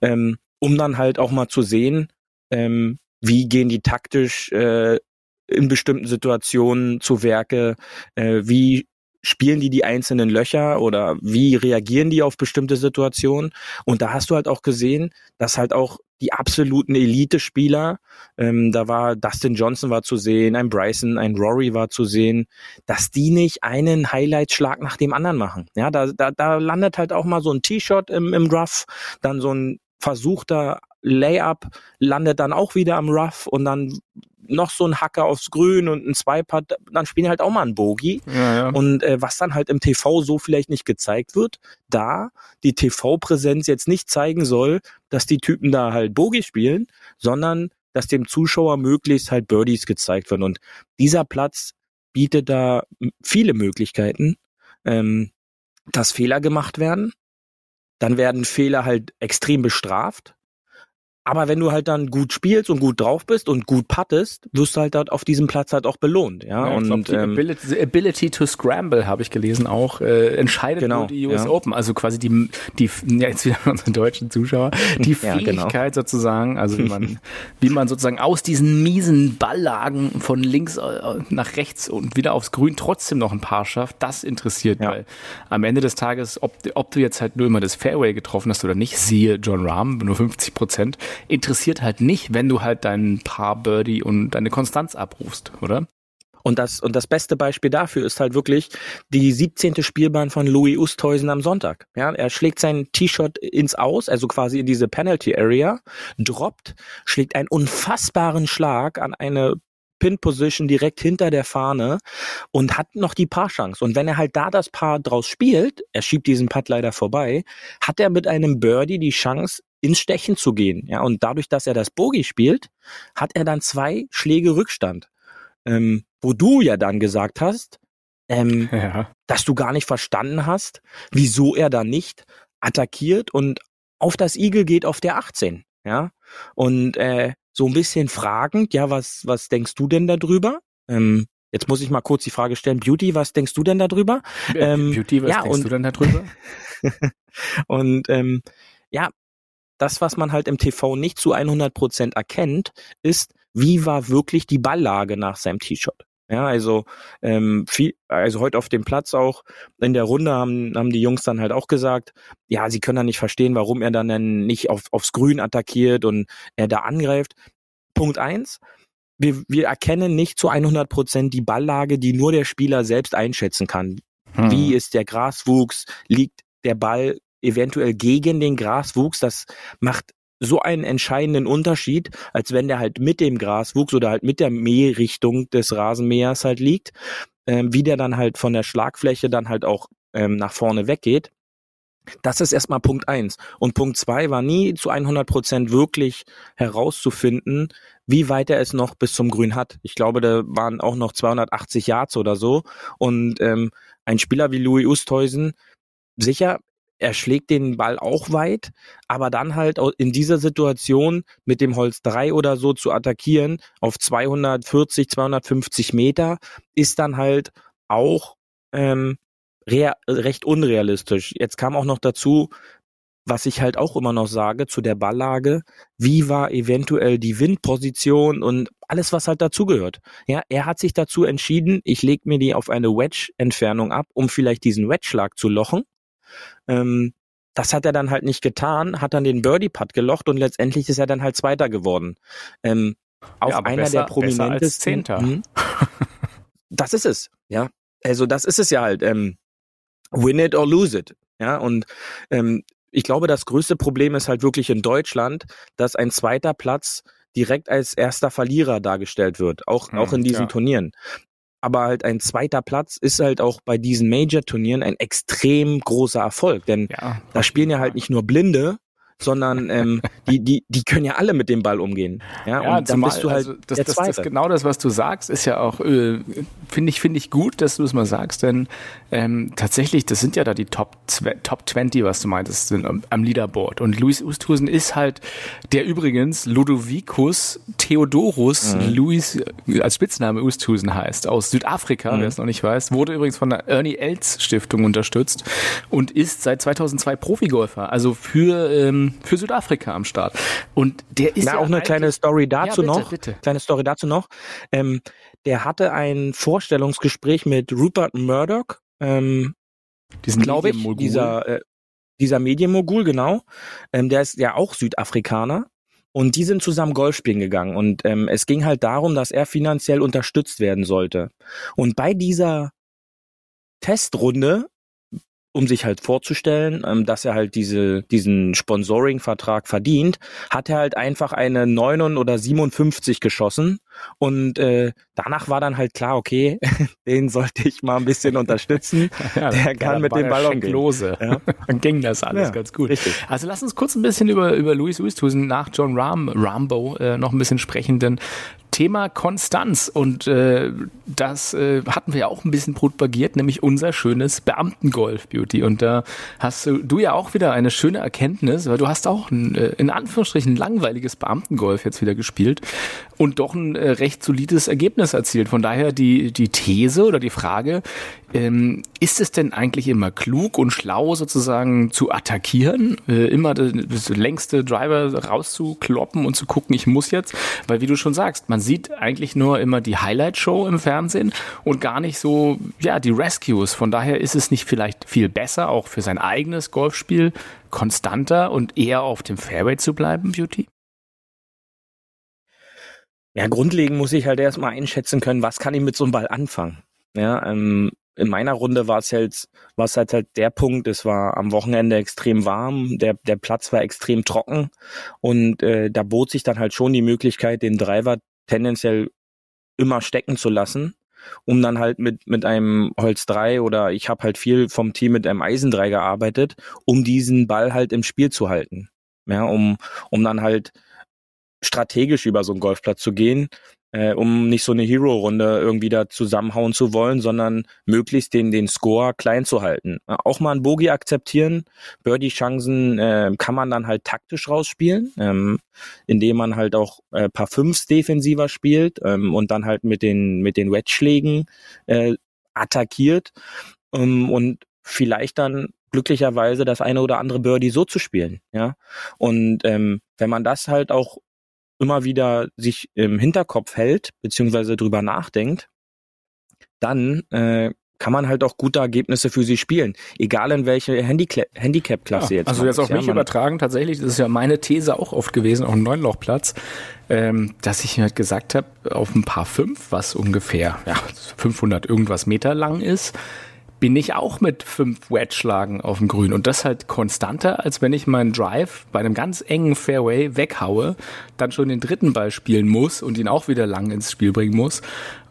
ähm, um dann halt auch mal zu sehen, ähm, wie gehen die taktisch äh, in bestimmten Situationen zu Werke, äh, wie spielen die die einzelnen Löcher oder wie reagieren die auf bestimmte Situationen? Und da hast du halt auch gesehen, dass halt auch die absoluten Elite-Spieler, ähm, da war Dustin Johnson war zu sehen, ein Bryson, ein Rory war zu sehen, dass die nicht einen Highlight-Schlag nach dem anderen machen. Ja, da, da, da landet halt auch mal so ein T-Shot im, im Rough, dann so ein versuchter Layup landet dann auch wieder am Rough und dann noch so ein Hacker aufs Grün und ein Swipe hat, dann spielen halt auch mal ein Bogey. Ja, ja. Und äh, was dann halt im TV so vielleicht nicht gezeigt wird, da die TV-Präsenz jetzt nicht zeigen soll, dass die Typen da halt Bogey spielen, sondern dass dem Zuschauer möglichst halt Birdies gezeigt werden. Und dieser Platz bietet da viele Möglichkeiten, ähm, dass Fehler gemacht werden. Dann werden Fehler halt extrem bestraft. Aber wenn du halt dann gut spielst und gut drauf bist und gut puttest, wirst du halt dort auf diesem Platz halt auch belohnt. Ja, ja und die ähm, ability, the ability to scramble habe ich gelesen auch äh, entscheidet genau, nur die US ja. Open. Also quasi die die ja jetzt wieder unsere deutschen Zuschauer die genau. Fähigkeit genau. sozusagen, also wie man wie man sozusagen aus diesen miesen Balllagen von links äh, nach rechts und wieder aufs Grün trotzdem noch ein Paar schafft, das interessiert, weil am Ende des Tages, ob ob du jetzt halt nur immer das Fairway getroffen hast oder nicht, siehe John Rahm nur 50 Prozent interessiert halt nicht, wenn du halt dein Paar Birdie und deine Konstanz abrufst, oder? Und das, und das beste Beispiel dafür ist halt wirklich die 17. Spielbahn von Louis Oosthuizen am Sonntag. Ja, er schlägt sein T-Shirt ins Aus, also quasi in diese Penalty Area, droppt, schlägt einen unfassbaren Schlag an eine Pin-Position direkt hinter der Fahne und hat noch die Paar-Chance. Und wenn er halt da das Paar draus spielt, er schiebt diesen Putt leider vorbei, hat er mit einem Birdie die Chance, ins Stechen zu gehen. Ja, und dadurch, dass er das Bogie spielt, hat er dann zwei Schläge Rückstand. Ähm, wo du ja dann gesagt hast, ähm, ja. dass du gar nicht verstanden hast, wieso er da nicht attackiert und auf das Igel geht auf der 18. Ja, und äh, so ein bisschen fragend, ja, was, was denkst du denn darüber? Ähm, jetzt muss ich mal kurz die Frage stellen, Beauty, was denkst du denn darüber? Ähm, Beauty, was ja, denkst und, du denn darüber? und ähm, ja, das, was man halt im TV nicht zu 100 Prozent erkennt, ist, wie war wirklich die Balllage nach seinem T-Shirt. Ja, also ähm, viel, also heute auf dem Platz auch in der Runde haben, haben die Jungs dann halt auch gesagt, ja, sie können dann nicht verstehen, warum er dann, dann nicht auf, aufs Grün attackiert und er da angreift. Punkt eins, wir, wir erkennen nicht zu 100 Prozent die Balllage, die nur der Spieler selbst einschätzen kann. Hm. Wie ist der Graswuchs? Liegt der Ball eventuell gegen den Graswuchs. Das macht so einen entscheidenden Unterschied, als wenn der halt mit dem Gras wuchs oder halt mit der Mährichtung des Rasenmähers halt liegt, ähm, wie der dann halt von der Schlagfläche dann halt auch ähm, nach vorne weggeht. Das ist erstmal Punkt eins. Und Punkt zwei war nie zu 100 Prozent wirklich herauszufinden, wie weit er es noch bis zum Grün hat. Ich glaube, da waren auch noch 280 Yards oder so. Und ähm, ein Spieler wie Louis Oosthuizen, sicher, er schlägt den Ball auch weit, aber dann halt in dieser Situation mit dem Holz 3 oder so zu attackieren auf 240, 250 Meter ist dann halt auch ähm, recht unrealistisch. Jetzt kam auch noch dazu, was ich halt auch immer noch sage zu der Balllage, wie war eventuell die Windposition und alles, was halt dazugehört. Ja, er hat sich dazu entschieden, ich lege mir die auf eine Wedge-Entfernung ab, um vielleicht diesen Wedge-Schlag zu lochen. Ähm, das hat er dann halt nicht getan, hat dann den Birdie-Putt gelocht und letztendlich ist er dann halt Zweiter geworden. Ähm, auf ja, einer besser, der prominentesten. Zehnter. Hm? das ist es, ja. Also das ist es ja halt. Ähm, win it or lose it. Ja, und ähm, ich glaube, das größte Problem ist halt wirklich in Deutschland, dass ein zweiter Platz direkt als erster Verlierer dargestellt wird, auch, hm, auch in diesen ja. Turnieren. Aber halt ein zweiter Platz ist halt auch bei diesen Major-Turnieren ein extrem großer Erfolg, denn ja, da spielen ja halt nicht nur Blinde, sondern ähm, die, die, die können ja alle mit dem Ball umgehen. Ja, ja und dann zumal, bist du halt also das, der das, Zweite. Das, genau das, was du sagst, ist ja auch, äh, finde ich, finde ich gut, dass du es mal sagst, denn ähm, tatsächlich, das sind ja da die Top, Top 20, was du meintest, sind am, am Leaderboard. Und Luis Oosthusen ist halt der übrigens Ludovicus Theodorus mhm. Luis, als Spitzname Oosthusen heißt, aus Südafrika, mhm. wer es noch nicht weiß, wurde übrigens von der Ernie Els Stiftung unterstützt und ist seit 2002 Profigolfer, also für ähm, für Südafrika am Start. Und der ist Na, ja auch eine kleine Story dazu ja, bitte, noch. Bitte. Kleine Story dazu noch. Ähm, der hatte ein Vorstellungsgespräch mit Rupert Murdoch, ähm, diesen glaube ich, dieser äh, dieser Medienmogul, genau. Ähm, der ist ja auch Südafrikaner. Und die sind zusammen Golf spielen gegangen. Und ähm, es ging halt darum, dass er finanziell unterstützt werden sollte. Und bei dieser Testrunde um sich halt vorzustellen, ähm, dass er halt diese, diesen Sponsoring-Vertrag verdient, hat er halt einfach eine 9 oder 57 geschossen und äh, danach war dann halt klar, okay, den sollte ich mal ein bisschen unterstützen. ja, der kann mit dem Ball umgehen. Lose. Ja. Dann ging das alles ja, ganz gut. Richtig. Also lass uns kurz ein bisschen über, über Louis Oosthuizen nach John Ram, Rambo äh, noch ein bisschen sprechen, denn Thema Konstanz. Und äh, das äh, hatten wir ja auch ein bisschen propagiert, nämlich unser schönes Beamtengolf Beauty. Und da hast du, du ja auch wieder eine schöne Erkenntnis, weil du hast auch ein, äh, in Anführungsstrichen langweiliges Beamtengolf jetzt wieder gespielt und doch ein äh, recht solides Ergebnis erzielt. Von daher die die These oder die Frage, ähm, ist es denn eigentlich immer klug und schlau sozusagen zu attackieren, äh, immer das, längste Driver rauszukloppen und zu gucken, ich muss jetzt, weil wie du schon sagst, man sieht eigentlich nur immer die Highlight-Show im Fernsehen und gar nicht so, ja, die Rescues. Von daher ist es nicht vielleicht viel besser, auch für sein eigenes Golfspiel konstanter und eher auf dem Fairway zu bleiben, Beauty? Ja, grundlegend muss ich halt erstmal einschätzen können, was kann ich mit so einem Ball anfangen. Ja, ähm, in meiner Runde war es halt, war es halt, halt der Punkt, es war am Wochenende extrem warm, der, der Platz war extrem trocken und äh, da bot sich dann halt schon die Möglichkeit, den Driver tendenziell immer stecken zu lassen, um dann halt mit, mit einem Holz 3 oder ich habe halt viel vom Team mit einem Eisen 3 gearbeitet, um diesen Ball halt im Spiel zu halten. Ja, um, um dann halt strategisch über so einen Golfplatz zu gehen, äh, um nicht so eine Hero-Runde irgendwie da zusammenhauen zu wollen, sondern möglichst den, den Score klein zu halten. Auch mal ein Bogie akzeptieren. Birdie-Chancen äh, kann man dann halt taktisch rausspielen, ähm, indem man halt auch äh, paar Fünfs defensiver spielt ähm, und dann halt mit den, mit den Wedge-Schlägen äh, attackiert ähm, und vielleicht dann glücklicherweise das eine oder andere Birdie so zu spielen, ja. Und ähm, wenn man das halt auch immer wieder sich im Hinterkopf hält, beziehungsweise drüber nachdenkt, dann äh, kann man halt auch gute Ergebnisse für sie spielen. Egal in welche Handicap-Klasse ja, jetzt. Also jetzt auf mich ja, übertragen, tatsächlich, das ist ja meine These auch oft gewesen, auch ein Neunlochplatz, ähm, dass ich halt gesagt habe, auf ein paar fünf, was ungefähr ja, 500 irgendwas Meter lang ist, bin ich auch mit fünf Wedge-Schlagen auf dem Grün. Und das halt konstanter, als wenn ich meinen Drive bei einem ganz engen Fairway weghaue, dann schon den dritten Ball spielen muss und ihn auch wieder lang ins Spiel bringen muss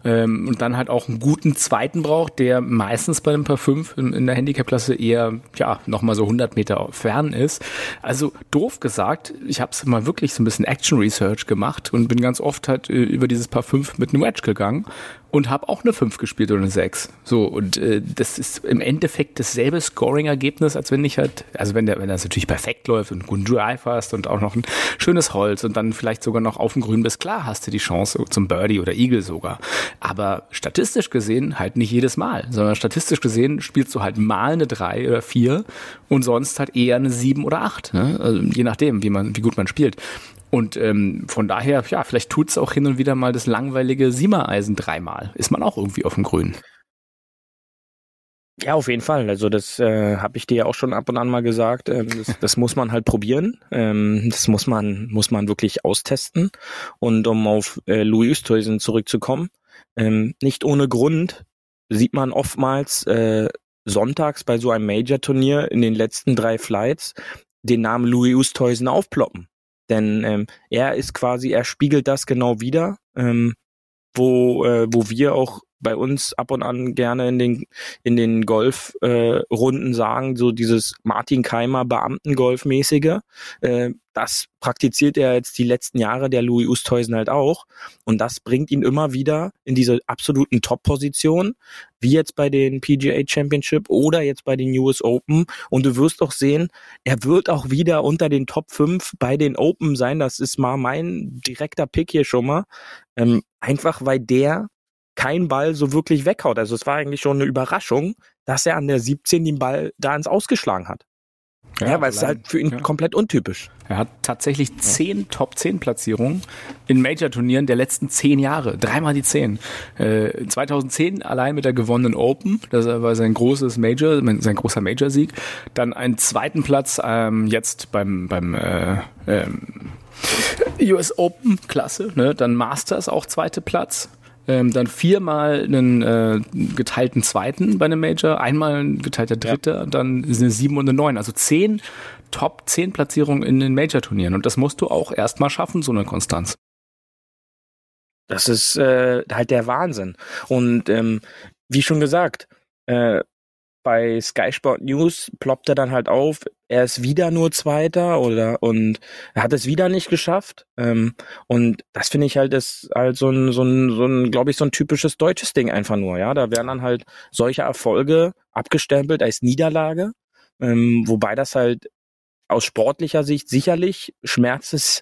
ähm, und dann halt auch einen guten zweiten braucht, der meistens bei einem Paar 5 in, in der Handicap-Klasse eher, ja, nochmal so 100 Meter fern ist. Also doof gesagt, ich habe mal wirklich so ein bisschen Action-Research gemacht und bin ganz oft halt äh, über dieses Paar 5 mit einem Wedge gegangen und habe auch eine 5 gespielt oder eine 6. So, und äh, das ist im Endeffekt dasselbe Scoring-Ergebnis, als wenn ich halt, also wenn der, wenn das natürlich perfekt läuft und einen guten Drive hast und auch noch ein schönes Holz und dann vielleicht sogar noch auf dem Grün bist, klar hast du die Chance zum Birdie oder Eagle sogar. Aber statistisch gesehen halt nicht jedes Mal, sondern statistisch gesehen spielst du halt mal eine 3 oder 4 und sonst halt eher eine 7 oder 8, ne? also, je nachdem, wie man, wie gut man spielt. Und ähm, von daher, ja, vielleicht tut's auch hin und wieder mal das langweilige Siemereisen dreimal. Ist man auch irgendwie auf dem Grün. Ja, auf jeden Fall. Also das äh, habe ich dir ja auch schon ab und an mal gesagt. Ähm, das, das muss man halt probieren. Ähm, das muss man muss man wirklich austesten. Und um auf äh, Louis Oosthuizen zurückzukommen, ähm, nicht ohne Grund sieht man oftmals äh, sonntags bei so einem Major-Turnier in den letzten drei Flights den Namen Louis Oosthuizen aufploppen. Denn ähm, er ist quasi, er spiegelt das genau wieder, ähm, wo, äh, wo wir auch bei uns ab und an gerne in den in den Golfrunden äh, sagen, so dieses Martin Keimer Beamtengolf-mäßige. Äh, das praktiziert er jetzt die letzten Jahre, der Louis Oosthuizen halt auch. Und das bringt ihn immer wieder in diese absoluten Top-Position, wie jetzt bei den PGA Championship oder jetzt bei den US Open. Und du wirst auch sehen, er wird auch wieder unter den Top 5 bei den Open sein. Das ist mal mein direkter Pick hier schon mal. Ähm, einfach weil der kein Ball so wirklich weghaut. Also es war eigentlich schon eine Überraschung, dass er an der 17 den Ball da ins Ausgeschlagen hat. Ja, ja weil es halt für ihn ja. komplett untypisch. Er hat tatsächlich zehn ja. Top 10 Platzierungen in Major-Turnieren der letzten zehn Jahre. Dreimal die zehn. Äh, 2010 allein mit der gewonnenen Open. Das war sein großes Major, sein großer Major-Sieg. Dann einen zweiten Platz ähm, jetzt beim, beim äh, ähm, US Open Klasse. Ne? Dann Masters auch zweite Platz ähm, dann viermal einen äh, geteilten zweiten bei einem Major, einmal ein geteilter dritter, ja. dann eine sieben und eine neun. Also zehn Top 10 Platzierungen in den Major-Turnieren. Und das musst du auch erstmal schaffen, so eine Konstanz. Das ist äh, halt der Wahnsinn. Und ähm, wie schon gesagt, äh, bei Sky Sport News ploppt er dann halt auf, er ist wieder nur Zweiter oder und er hat es wieder nicht geschafft. Ähm, und das finde ich halt ist halt so ein, so ein, so ein, glaube ich, so ein typisches deutsches Ding einfach nur, ja. Da werden dann halt solche Erfolge abgestempelt als Niederlage. Ähm, wobei das halt aus sportlicher Sicht sicherlich schmerzt es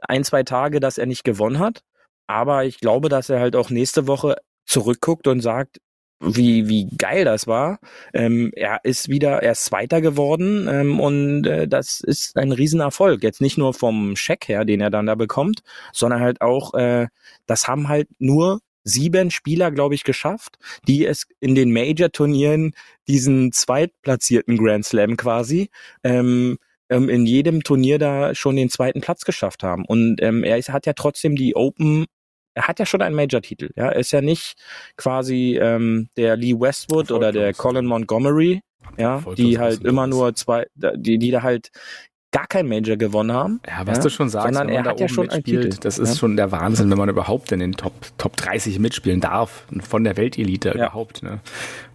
ein, zwei Tage, dass er nicht gewonnen hat. Aber ich glaube, dass er halt auch nächste Woche zurückguckt und sagt, wie, wie geil das war. Ähm, er ist wieder, er ist Zweiter geworden ähm, und äh, das ist ein Riesenerfolg. Jetzt nicht nur vom Scheck her, den er dann da bekommt, sondern halt auch, äh, das haben halt nur sieben Spieler, glaube ich, geschafft, die es in den Major-Turnieren diesen zweitplatzierten Grand Slam quasi ähm, ähm, in jedem Turnier da schon den zweiten Platz geschafft haben. Und ähm, er ist, hat ja trotzdem die Open er hat ja schon einen Major-Titel. Ja, er ist ja nicht quasi ähm, der Lee Westwood oder der Colin Montgomery, ja, die halt immer nur zwei, die, die da halt gar kein Major gewonnen haben. Ja, was ja, du schon sagst, sondern er hat ja schon mitspielt, das ist ja. schon der Wahnsinn, wenn man überhaupt in den Top, Top 30 mitspielen darf, von der Weltelite ja. überhaupt. Ne?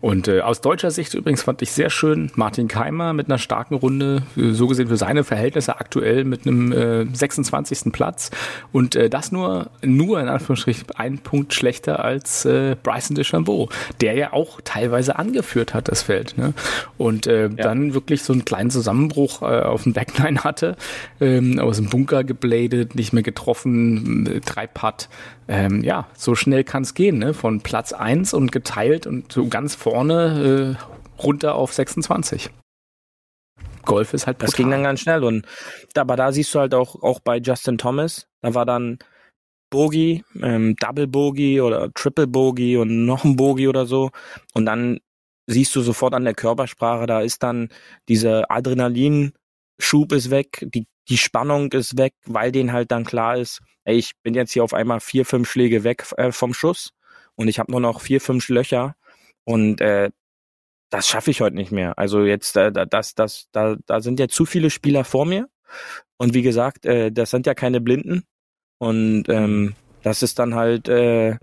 Und äh, aus deutscher Sicht übrigens fand ich sehr schön Martin Keimer mit einer starken Runde, äh, so gesehen für seine Verhältnisse aktuell mit einem äh, 26. Platz und äh, das nur, nur in Anführungsstrichen ein Punkt schlechter als äh, Bryson DeChambeau, der ja auch teilweise angeführt hat, das Feld. Ne? Und äh, dann wirklich so einen kleinen Zusammenbruch äh, auf dem Backline Backline hatte, ähm, aus dem Bunker gebladet, nicht mehr getroffen, äh, drei Putt. Ähm, ja, so schnell kann es gehen, ne? von Platz 1 und geteilt und so ganz vorne äh, runter auf 26. Golf ist halt brutal. Das ging dann ganz schnell und aber da siehst du halt auch, auch bei Justin Thomas, da war dann Bogey, ähm, Double Bogey oder Triple Bogey und noch ein Bogey oder so und dann siehst du sofort an der Körpersprache, da ist dann diese Adrenalin Schub ist weg, die, die Spannung ist weg, weil denen halt dann klar ist, ey, ich bin jetzt hier auf einmal vier, fünf Schläge weg äh, vom Schuss und ich habe nur noch vier, fünf Löcher und äh, das schaffe ich heute nicht mehr. Also jetzt, äh, das, das, da, da sind ja zu viele Spieler vor mir. Und wie gesagt, äh, das sind ja keine Blinden. Und ähm, das ist dann halt, äh,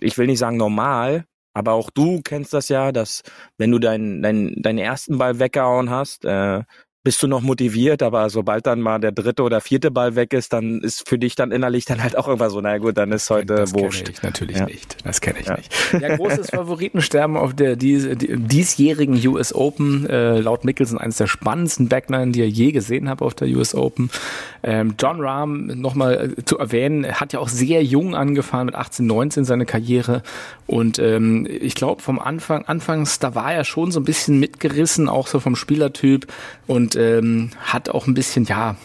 ich will nicht sagen normal, aber auch du kennst das ja, dass wenn du deinen dein, deinen ersten Ball weggehauen hast, äh, bist du noch motiviert, aber sobald dann mal der dritte oder vierte Ball weg ist, dann ist für dich dann innerlich dann halt auch irgendwas so, na gut, dann ist heute das wurscht. Das kenne ich natürlich Ja. nicht. Das kenne ich Ja. nicht. Ja, großes Favoritensterben auf der dies, die, diesjährigen US Open. Äh, laut Mickelson eines der spannendsten Backline, die er je gesehen habe auf der US Open. Ähm, John Rahm, nochmal äh, zu erwähnen, hat ja auch sehr jung angefangen, mit 18, 19 seine Karriere. Und ähm, ich glaube, vom Anfang, anfangs, da war er schon so ein bisschen mitgerissen, auch so vom Spielertyp. Und ähm, hat auch ein bisschen, ja,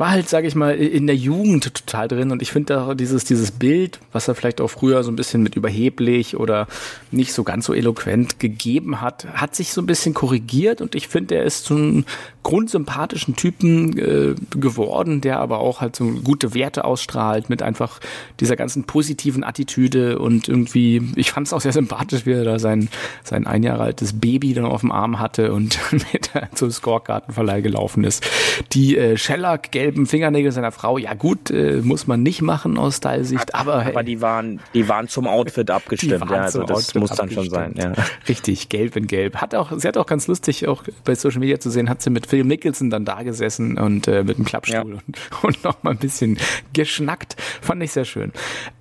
war halt, sage ich mal, in der Jugend total drin. Und ich finde da dieses dieses Bild, was er vielleicht auch früher so ein bisschen mit überheblich oder nicht so ganz so eloquent gegeben hat, hat sich so ein bisschen korrigiert. Und ich finde, er ist so ein grundsympathischen Typen äh, geworden, der aber auch halt so gute Werte ausstrahlt mit einfach dieser ganzen positiven Attitüde und irgendwie, ich fand es auch sehr sympathisch, wie er da sein sein ein Jahre altes Baby dann auf dem Arm hatte und mit zum Scorekartenverleih gelaufen ist. Die äh, Shellac gelben Fingernägel seiner Frau, ja gut, äh, muss man nicht machen aus Style-Sicht, aber, Aber die waren, die waren zum Outfit abgestimmt, ja, also das Outfit muss dann schon sein, ja. Richtig, gelb in gelb. Hat auch, sie hat auch ganz lustig, auch bei Social Media zu sehen, hat sie mit Phil Mickelson dann da gesessen und äh, mit einem Klappstuhl Ja. und, und noch mal ein bisschen geschnackt. Fand ich sehr schön.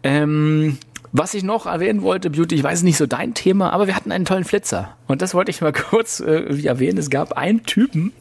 Ähm, was ich noch erwähnen wollte, Beauty, ich weiß nicht so dein Thema, aber wir hatten einen tollen Flitzer. Und das wollte ich mal kurz äh, erwähnen. Es gab einen Typen,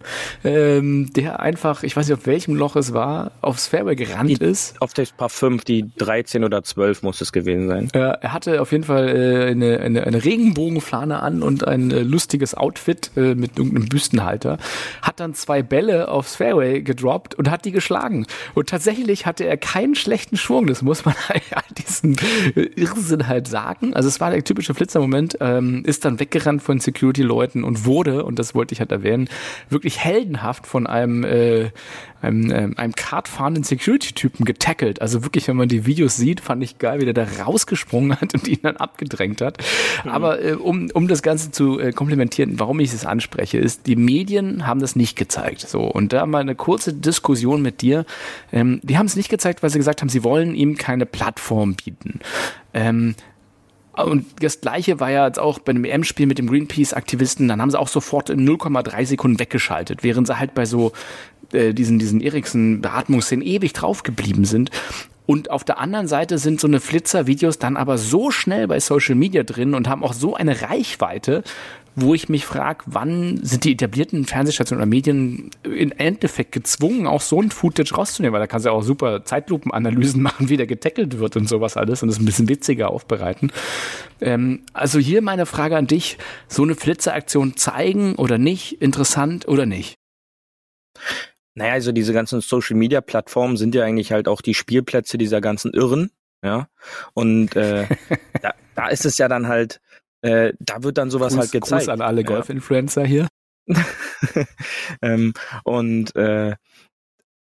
ähm, der einfach, ich weiß nicht, auf welchem Loch es war, aufs Fairway gerannt ist. Auf das Paar 5, die 13 oder 12 muss es gewesen sein. Äh, er hatte auf jeden Fall äh, eine, eine, eine Regenbogenfahne an und ein äh, lustiges Outfit äh, mit irgendeinem Büstenhalter. Hat dann zwei Bälle aufs Fairway gedroppt und hat die geschlagen. Und tatsächlich hatte er keinen schlechten Schwung. Das muss man halt diesen äh, Irrsinn halt sagen. Also es war der typische Flitzermoment. Ähm, ist dann weggerannt von Security-Leuten und wurde, und das wollte ich halt erwähnen, wirklich heldenhaft von einem äh, einem, ähm, einem kartfahrenden Security-Typen getackelt. Also wirklich, wenn man die Videos sieht, fand ich geil, wie der da rausgesprungen hat und ihn dann abgedrängt hat. Aber äh, um, um das Ganze zu äh, komplementieren, warum ich es anspreche, ist, die Medien haben das nicht gezeigt. So Und da mal eine kurze Diskussion mit dir. Ähm, die haben es nicht gezeigt, weil sie gesagt haben, sie wollen ihm keine Plattform bieten. Ähm, und das gleiche war ja jetzt auch bei einem EM-Spiel mit dem Greenpeace-Aktivisten, dann haben sie auch sofort in 0,3 Sekunden weggeschaltet, während sie halt bei so äh, diesen, diesen Eriksen-Beatmungsszenen ewig drauf geblieben sind. Und auf der anderen Seite sind so eine Flitzer-Videos dann aber so schnell bei Social Media drin und haben auch so eine Reichweite, wo ich mich frage, wann sind die etablierten Fernsehstationen oder Medien im Endeffekt gezwungen, auch so ein Footage rauszunehmen, weil da kannst du ja auch super Zeitlupenanalysen machen, wie der getackelt wird und sowas alles und das ein bisschen witziger aufbereiten. Ähm, also hier meine Frage an dich, so eine Flitzeraktion zeigen oder nicht, interessant oder nicht? Naja, also diese ganzen Social Media Plattformen sind ja eigentlich halt auch die Spielplätze dieser ganzen Irren, ja. Und äh, da, da ist es ja dann halt, äh, da wird dann sowas Gruß, halt gezeigt. Gruß an alle ja. Golf-Influencer hier. ähm, und äh,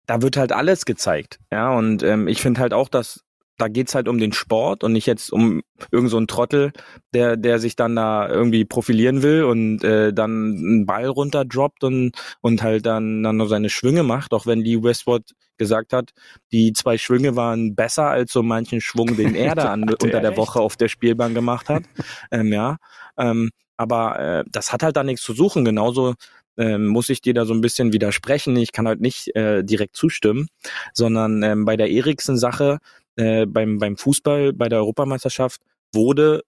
da wird halt alles gezeigt, ja. Und ähm, ich finde halt auch, dass da geht's halt um den Sport und nicht jetzt um irgend so einen Trottel, der der sich dann da irgendwie profilieren will und äh, dann einen Ball runterdroppt und und halt dann dann noch seine Schwünge macht, auch wenn Lee Westwood gesagt hat, die zwei Schwünge waren besser als so manchen Schwung, den er da an, er unter der recht. Woche auf der Spielbahn gemacht hat. ähm, ja, ähm, aber äh, das hat halt da nichts zu suchen. Genauso ähm, muss ich dir da so ein bisschen widersprechen. Ich kann halt nicht äh, direkt zustimmen, sondern ähm, bei der Eriksen-Sache äh, beim, beim Fußball, bei der Europameisterschaft wurde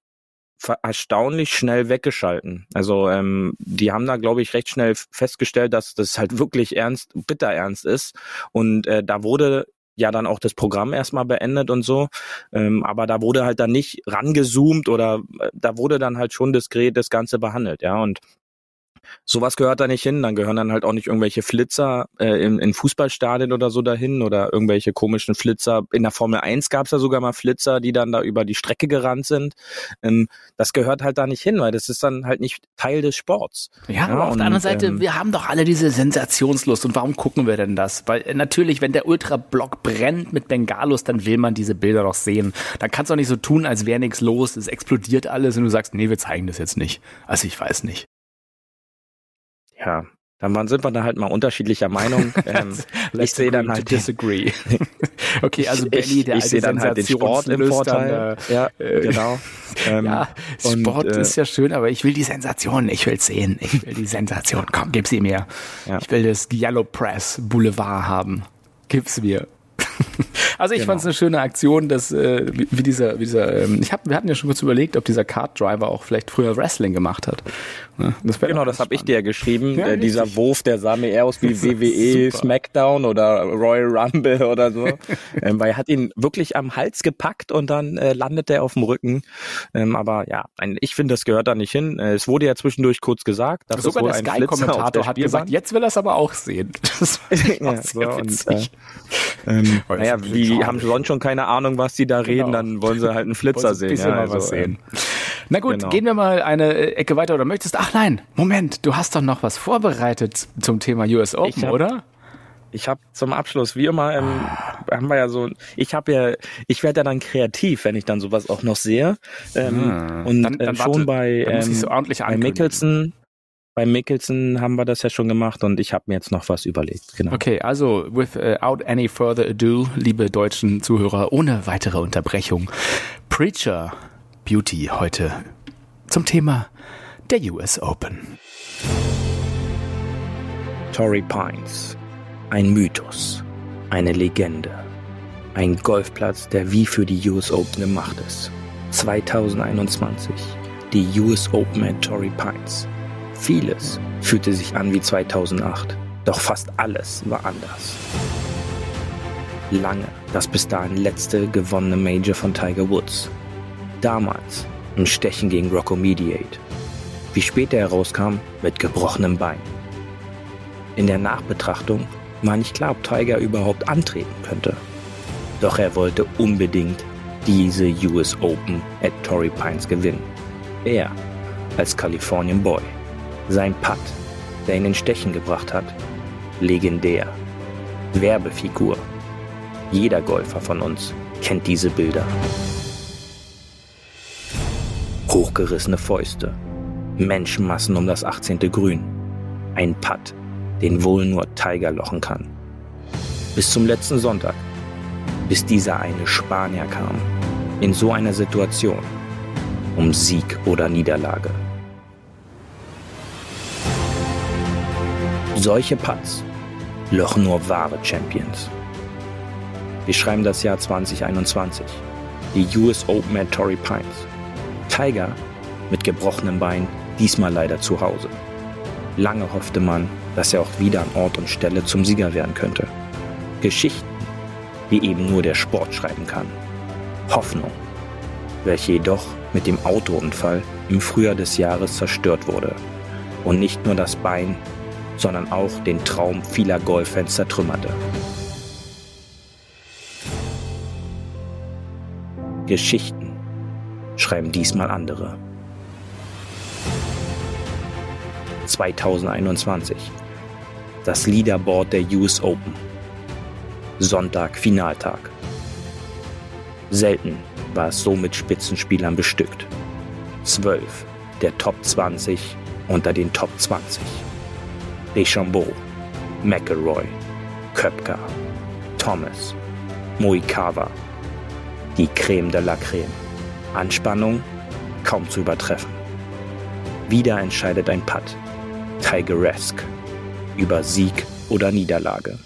erstaunlich schnell weggeschalten. Also ähm, die haben da, glaube ich, recht schnell festgestellt, dass das halt wirklich ernst, bitter ernst ist. Und äh, da wurde ja dann auch das Programm erstmal beendet und so. Ähm, aber da wurde halt dann nicht rangezoomt oder äh, da wurde dann halt schon diskret das Ganze behandelt, ja. Und Sowas gehört da nicht hin. Dann gehören dann halt auch nicht irgendwelche Flitzer äh, in, in Fußballstadien oder so dahin oder irgendwelche komischen Flitzer. In der Formel 1 gab es ja sogar mal Flitzer, die dann da über die Strecke gerannt sind. Ähm, das gehört halt da nicht hin, weil das ist dann halt nicht Teil des Sports. Ja, ja aber auf der anderen Seite, ähm, wir haben doch alle diese Sensationslust. Und warum gucken wir denn das? Weil äh, natürlich, wenn der Ultrablock brennt mit Bengalos, dann will man diese Bilder doch sehen. Dann kannst du auch nicht so tun, als wäre nichts los. Es explodiert alles und du sagst, nee, wir zeigen das jetzt nicht. Also ich weiß nicht ja, dann sind wir da halt mal unterschiedlicher Meinung. Ähm, ich sehe dann halt disagree. okay, also Benny, der ich, ich sehe dann halt den Sport im Vorteil. Äh, ja, äh, genau. Ähm, ja, Sport und, äh, ist ja schön, aber ich will die Sensation, ich will sehen, ich will die Sensation. Komm, gib sie mir. Ja. Ich will das Yellow Press Boulevard haben. Gib's mir. Also ich genau. fand es eine schöne Aktion, dass äh, wie, dieser, wie dieser ähm, ich hab, wir hatten ja schon kurz überlegt, ob dieser Kart Driver auch vielleicht früher Wrestling gemacht hat. Ja, das genau, das habe ich dir ja geschrieben. Ja, äh, dieser Wurf, der sah mir eher aus wie WWE SmackDown oder Royal Rumble oder so. ähm, weil er hat ihn wirklich am Hals gepackt und dann äh, landet er auf dem Rücken. Ähm, aber ja, ein, ich finde, das gehört da nicht hin. Äh, es wurde ja zwischendurch kurz gesagt, dass Sogar der Sky-Kommentator hat gesagt, jetzt will er es aber auch sehen. Das ja, so, und, äh, ähm, naja, wie haben sonst schon keine Ahnung, was die da genau. reden, dann wollen sie halt einen Flitzer sehen. Ja, also, was sehen. Na gut, genau. gehen wir mal eine äh, Ecke weiter oder möchtest? Ach nein, Moment, du hast doch noch was vorbereitet zum Thema US Open, hab, oder? Ich habe zum Abschluss, wie immer, ähm, haben wir ja so, ich habe ja, ich werde ja dann kreativ, wenn ich dann sowas auch noch sehe. Ähm, hm. Und dann, dann äh, schon warte, bei, ähm, so bei Mickelson, bei Mickelson haben wir das ja schon gemacht und ich habe mir jetzt noch was überlegt. Genau. Okay, also without any further ado, liebe deutschen Zuhörer, ohne weitere Unterbrechung, Preacher Beauty heute zum Thema der US Open. Torrey Pines, ein Mythos, eine Legende, ein Golfplatz, der wie für die US Open gemacht ist. 2021, die US Open at Torrey Pines. Vieles fühlte sich an wie 2008, doch fast alles war anders. Lange das bis dahin letzte gewonnene Major von Tiger Woods damals im Stechen gegen Rocco Mediate, wie später herauskam, mit gebrochenem Bein. In der Nachbetrachtung war nicht klar, ob Tiger überhaupt antreten könnte. Doch er wollte unbedingt diese US Open at Torrey Pines gewinnen. Er als Californian Boy. Sein Putt, der ihn in Stechen gebracht hat, legendär. Werbefigur. Jeder Golfer von uns kennt diese Bilder hochgerissene Fäuste, Menschenmassen um das 18. Grün, ein Putt, den wohl nur Tiger lochen kann. Bis zum letzten Sonntag, bis dieser eine Spanier kam, in so einer Situation, um Sieg oder Niederlage. Solche Putts lochen nur wahre Champions. Wir schreiben das Jahr 2021, die US Open at Torrey Pines. Tiger mit gebrochenem Bein, diesmal leider zu Hause. Lange hoffte man, dass er auch wieder an Ort und Stelle zum Sieger werden könnte. Geschichten, die eben nur der Sport schreiben kann. Hoffnung, welche jedoch mit dem Autounfall im Frühjahr des Jahres zerstört wurde und nicht nur das Bein, sondern auch den Traum vieler Golffans zertrümmerte. Geschichten, schreiben diesmal andere. 2021. Das Leaderboard der US Open. Sonntag Finaltag. Selten war es so mit Spitzenspielern bestückt. Zwölf der Top 20 unter den Top 20. Deschambeau, McElroy, Köpker, Thomas, Moikawa. Die Creme de la Creme. Anspannung kaum zu übertreffen. Wieder entscheidet ein Putt. Tigeresque. Über Sieg oder Niederlage.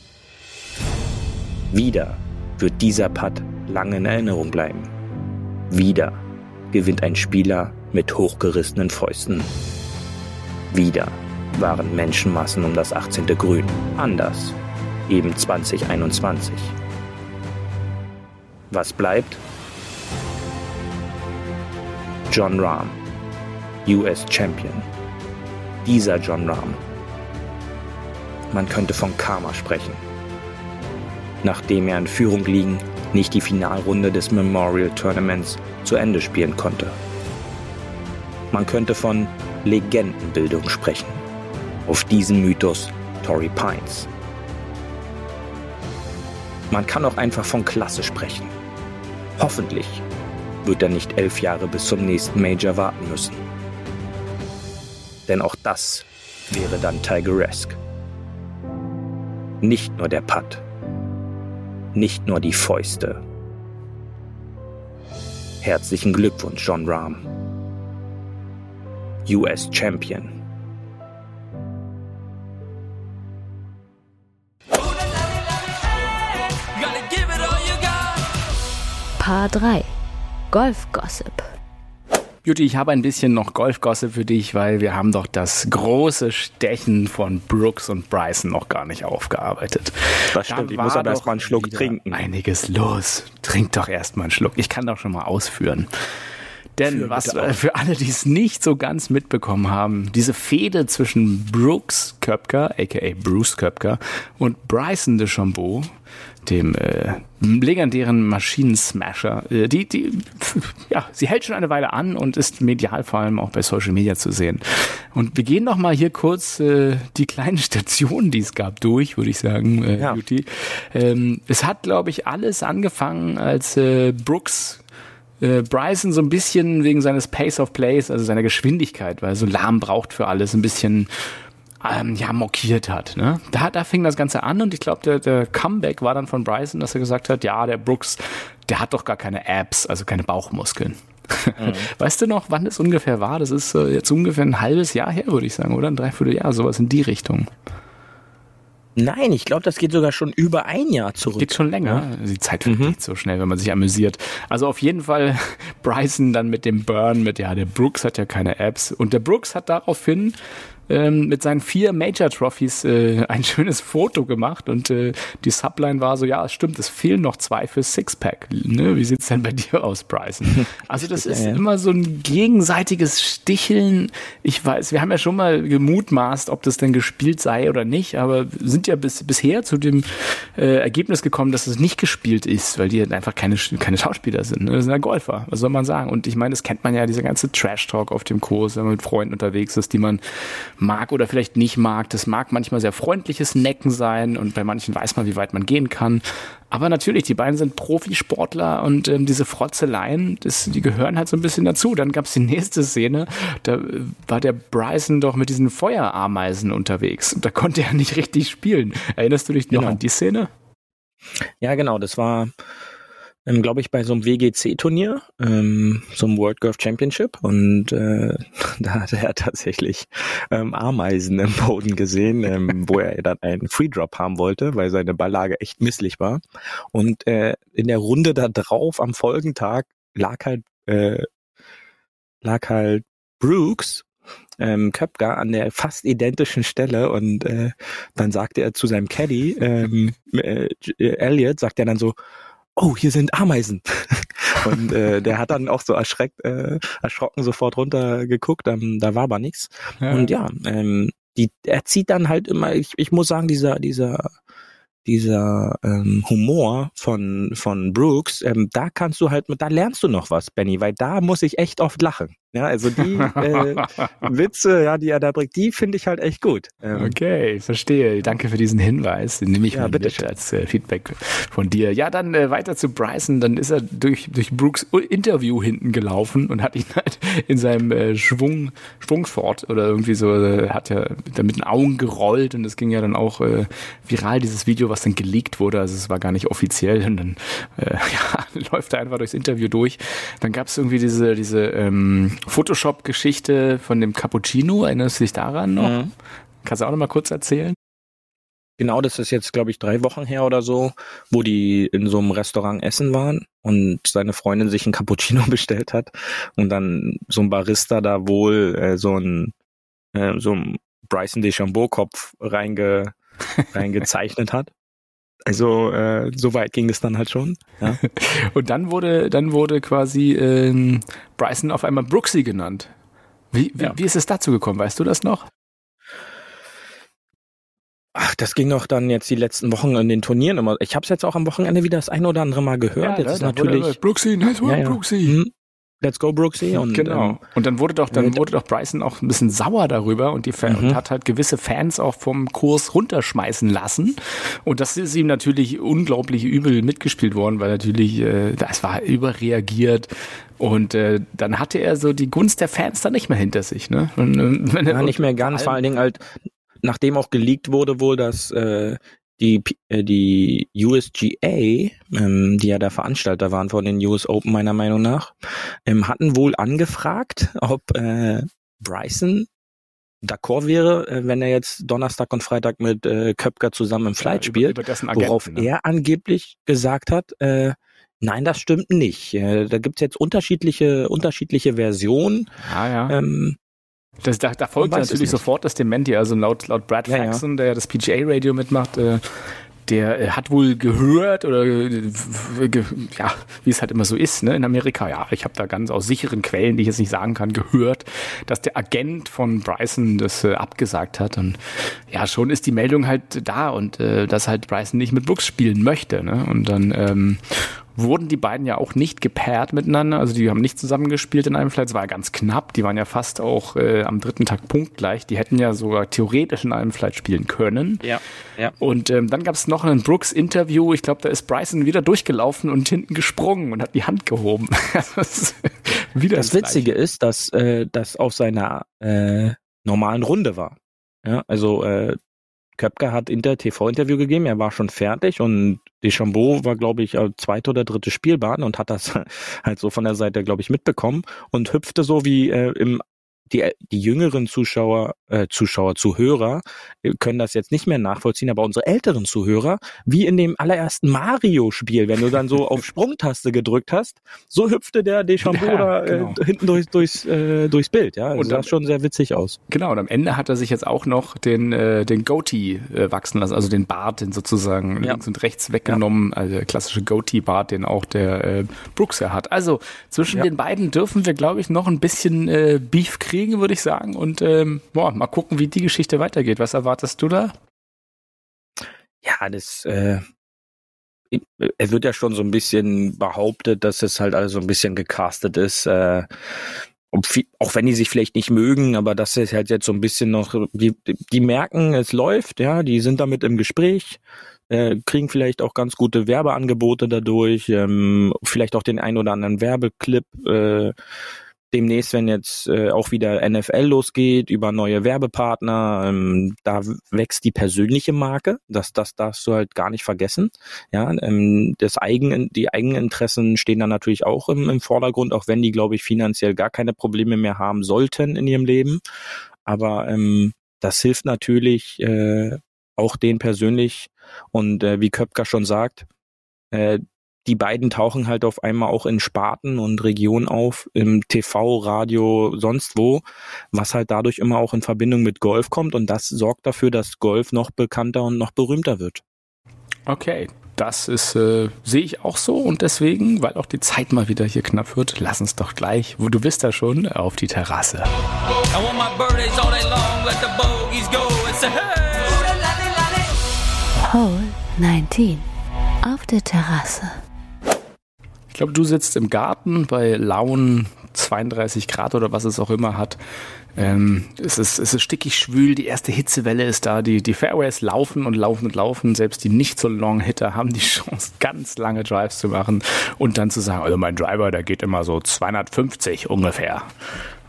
Wieder wird dieser Putt lange in Erinnerung bleiben. Wieder gewinnt ein Spieler mit hochgerissenen Fäusten. Wieder waren Menschenmassen um das 18. Grün. Anders. Eben 2021. Was bleibt? John Rahm, US Champion. dieser John Rahm. Man könnte von Karma sprechen. Nachdem er in Führung liegen, nicht die Finalrunde des Memorial Tournaments zu Ende spielen konnte. Man könnte von Legendenbildung sprechen. Auf diesen Mythos Tory Pines. Man kann auch einfach von Klasse sprechen. Hoffentlich wird er nicht elf Jahre bis zum nächsten Major warten müssen. Denn auch das wäre dann Tigeresque. Nicht nur der Putt, nicht nur die Fäuste. Herzlichen Glückwunsch, John Rahm. US Champion. Paar 3 Golf Gossip. Beauty, ich habe ein bisschen noch Golf-Gossip für dich, weil wir haben doch das große Stechen von Brooks und Bryson noch gar nicht aufgearbeitet. Das stimmt, da ich muss aber erst mal einen Schluck trinken. Einiges los. Trink doch erst mal einen Schluck. Ich kann doch schon mal ausführen. Denn für, was äh, für alle, die es nicht so ganz mitbekommen haben, diese Fehde zwischen Brooks Köpker, aka Bruce Köpker, und Bryson DeChambeau, dem äh, legendären Maschinensmasher, äh, die, die, ja, sie hält schon eine Weile an und ist medial vor allem auch bei Social Media zu sehen. Und wir gehen noch mal hier kurz äh, die kleinen Stationen, die es gab, durch, würde ich sagen, äh, ja. Beauty. Ähm, es hat, glaube ich, alles angefangen, als äh, Brooks äh, Bryson so ein bisschen wegen seines Pace of Plays, also seiner Geschwindigkeit, weil er so lahm braucht für alles, ein bisschen ähm, ja, mockiert hat. Ne? Da, da fing das Ganze an und ich glaube, der, der Comeback war dann von Bryson, dass er gesagt hat, ja, der Brooks, der hat doch gar keine Abs, also keine Bauchmuskeln. Mhm. Weißt du noch, wann das ungefähr war? Das ist äh, jetzt ungefähr ein halbes Jahr her, würde ich sagen, oder? Ein Dreivierteljahr, sowas in die Richtung. Nein, ich glaube, das geht sogar schon über ein Jahr zurück. Geht schon länger. Ja. Die Zeit vergeht mhm. so schnell, wenn man sich amüsiert. Also auf jeden Fall Bryson dann mit dem Burn, mit ja, der Brooks hat ja keine Apps. Und der Brooks hat daraufhin ähm, mit seinen vier Major Trophies äh, ein schönes Foto gemacht und äh, die Subline war so, ja, es stimmt, es fehlen noch zwei für Sixpack. Ne? Wie sieht's denn bei dir aus, Bryson? Also das ist ja, ja. immer so ein gegenseitiges Sticheln. Ich weiß, wir haben ja schon mal gemutmaßt, ob das denn gespielt sei oder nicht, aber sind ja bis, bisher zu dem äh, Ergebnis gekommen, dass es nicht gespielt ist, weil die halt einfach keine, keine Schauspieler sind. Ne? Das sind ja Golfer, was soll man sagen? Und ich meine, das kennt man ja, dieser ganze Trash-Talk auf dem Kurs, wenn man mit Freunden unterwegs ist, die man mag oder vielleicht nicht mag. Das mag manchmal sehr freundliches Necken sein und bei manchen weiß man, wie weit man gehen kann. Aber natürlich, die beiden sind Profisportler und ähm, diese Frotzeleien, das, die gehören halt so ein bisschen dazu. Dann gab es die nächste Szene, da äh, war der Bryson doch mit diesen Feuerameisen unterwegs. Da konnte er nicht richtig spielen. Erinnerst du dich noch genau. an die Szene? Ja, genau, das war ähm, glaube ich, bei so einem WGC-Turnier, ähm, so einem World Golf Championship. Und äh, da hatte er tatsächlich ähm, Ameisen im Boden gesehen, ähm, wo er dann einen Free Drop haben wollte, weil seine Balllage echt misslich war. Und äh, in der Runde da drauf am Folgentag lag halt äh, lag halt Brooks ähm, Köpker an der fast identischen Stelle und äh, dann sagte er zu seinem Caddy, ähm, äh, Elliot, sagt er dann so, oh, hier sind Ameisen. und äh, der hat dann auch so erschreckt, äh, erschrocken sofort runtergeguckt, ähm, da war aber nichts. Ja. Und ja, ähm, die, er zieht dann halt immer, ich, ich muss sagen, dieser, dieser dieser ähm, Humor von von Brooks, ähm, da kannst du halt, da lernst du noch was, Benny, weil da muss ich echt oft lachen. Ja, also die äh, Witze, ja, die er da bringt, die finde ich halt echt gut. Ähm, okay, verstehe. Danke für diesen Hinweis. Den nehme ich ja, mal bitte als äh, Feedback von dir. Ja, dann äh, weiter zu Bryson. Dann ist er durch, durch Brooks Interview hinten gelaufen und hat ihn halt in seinem äh, Schwung, Schwungfort oder irgendwie so, äh, hat ja da mit den Augen gerollt und es ging ja dann auch äh, viral, dieses Video, was dann geleakt wurde. Also es war gar nicht offiziell und dann äh, ja, läuft er einfach durchs Interview durch. Dann gab es irgendwie diese, diese ähm, Photoshop-Geschichte von dem Cappuccino, erinnerst du dich daran noch? Mhm. Kannst du auch noch mal kurz erzählen? Genau, das ist jetzt, glaube ich, drei Wochen her oder so, wo die in so einem Restaurant essen waren und seine Freundin sich ein Cappuccino bestellt hat und dann so ein Barista da wohl äh, so ein äh, so ein Bryson DeChambeau-Kopf reinge, reingezeichnet hat. Also äh, so weit ging es dann halt schon. Ja. Und dann wurde, dann wurde quasi ähm, Bryson auf einmal Brooksy genannt. Wie, wie, ja. wie ist es dazu gekommen? Weißt du das noch? Ach, das ging doch dann jetzt die letzten Wochen in den Turnieren immer. Ich habe es jetzt auch am Wochenende wieder das ein oder andere Mal gehört. Ja, jetzt ne? ist natürlich Brooksy, nice one, ja, ja. Brooksy. Hm. Let's go Brooksy und genau. Ähm, und dann wurde doch dann wurde doch Bryson auch ein bisschen sauer darüber und die Fan mhm. und hat halt gewisse Fans auch vom Kurs runterschmeißen lassen und das ist ihm natürlich unglaublich übel mitgespielt worden, weil natürlich äh, das war überreagiert und äh, dann hatte er so die Gunst der Fans dann nicht mehr hinter sich, ne? Und, äh, wenn ja, nicht mehr ganz, vor allen Dingen halt nachdem auch geleakt wurde wohl, dass äh, die, äh, die USGA, ähm, die ja der Veranstalter waren von den US Open meiner Meinung nach, ähm, hatten wohl angefragt, ob äh, Bryson d'accord wäre, äh, wenn er jetzt Donnerstag und Freitag mit äh, Köpker zusammen im Flight ja, spielt, über, über worauf ne? er angeblich gesagt hat, äh, nein, das stimmt nicht. Äh, da gibt's jetzt unterschiedliche unterschiedliche Versionen. Ah, ja. Ähm, das, da, da folgt natürlich sofort das Dementi, also laut, laut Brad ja, Faxon, ja. der das PGA-Radio mitmacht, äh, der äh, hat wohl gehört oder äh, ja, wie es halt immer so ist, ne, in Amerika, ja, ich habe da ganz aus sicheren Quellen, die ich jetzt nicht sagen kann, gehört, dass der Agent von Bryson das äh, abgesagt hat und ja, schon ist die Meldung halt da und äh, dass halt Bryson nicht mit Brooks spielen möchte, ne? Und dann ähm, wurden die beiden ja auch nicht gepaart miteinander. Also die haben nicht zusammengespielt in einem Flight. Es war ganz knapp. Die waren ja fast auch äh, am dritten Tag punktgleich. Die hätten ja sogar theoretisch in einem Flight spielen können. Ja. ja. Und ähm, dann gab es noch ein Brooks-Interview. Ich glaube, da ist Bryson wieder durchgelaufen und hinten gesprungen und hat die Hand gehoben. das wieder das Witzige ist, dass äh, das auf seiner äh, normalen Runde war. Ja, also äh, Köpke hat Inter TV-Interview gegeben, er war schon fertig und Deschambeau war, glaube ich, äh, zweite oder dritte Spielbahn und hat das halt so von der Seite, glaube ich, mitbekommen und hüpfte so wie äh, im die, die jüngeren Zuschauer, äh, Zuschauer, Zuhörer äh, können das jetzt nicht mehr nachvollziehen, aber unsere älteren Zuhörer, wie in dem allerersten Mario-Spiel, wenn du dann so auf Sprungtaste gedrückt hast, so hüpfte der Deschambeau ja, genau. äh, hinten durch, durchs, äh, durchs Bild. Ja, das sah schon sehr witzig aus. Genau, und am Ende hat er sich jetzt auch noch den, äh, den Goatee äh, wachsen lassen, also den Bart, den sozusagen ja. links und rechts weggenommen, ja. also der klassische Goatee-Bart, den auch der äh, Brooks ja hat. Also zwischen den beiden dürfen wir, glaube ich, noch ein bisschen äh, Beef kriegen kriegen, würde ich sagen. Und ähm, boah, mal gucken, wie die Geschichte weitergeht. Was erwartest du da? Ja, das, äh, er wird ja schon so ein bisschen behauptet, dass es halt alles so ein bisschen gecastet ist. Äh, auch wenn die sich vielleicht nicht mögen, aber das ist halt jetzt so ein bisschen noch, die, die merken, es läuft, ja, die sind damit im Gespräch, äh, kriegen vielleicht auch ganz gute Werbeangebote dadurch, ähm, vielleicht auch den ein oder anderen Werbeclip, äh, demnächst, wenn jetzt äh, auch wieder NFL losgeht, über neue Werbepartner, ähm, da wächst die persönliche Marke. Das, das darfst du halt gar nicht vergessen. Ja, ähm, das Eigen, die Eigeninteressen stehen dann natürlich auch im, im Vordergrund, auch wenn die, glaube ich, finanziell gar keine Probleme mehr haben sollten in ihrem Leben. Aber ähm, das hilft natürlich äh, auch denen persönlich. Und äh, wie Köpker schon sagt, äh, die beiden tauchen halt auf einmal auch in Sparten und Regionen auf, im TV, Radio, sonst wo, was halt dadurch immer auch in Verbindung mit Golf kommt und das sorgt dafür, dass Golf noch bekannter und noch berühmter wird. Okay, das ist, äh, sehe ich auch so und deswegen, weil auch die Zeit mal wieder hier knapp wird, lass uns doch gleich, wo du bist da schon, auf die Terrasse. Hole 19 auf der Terrasse glaube, du sitzt im Garten bei lauen 32 Grad oder was es auch immer hat. Ähm, es, ist, es ist stickig schwül, die erste Hitzewelle ist da, die, die Fairways laufen und laufen und laufen. Selbst die nicht so long Hitter haben die Chance, ganz lange Drives zu machen und dann zu sagen, also mein Driver, der geht immer so 250 ungefähr.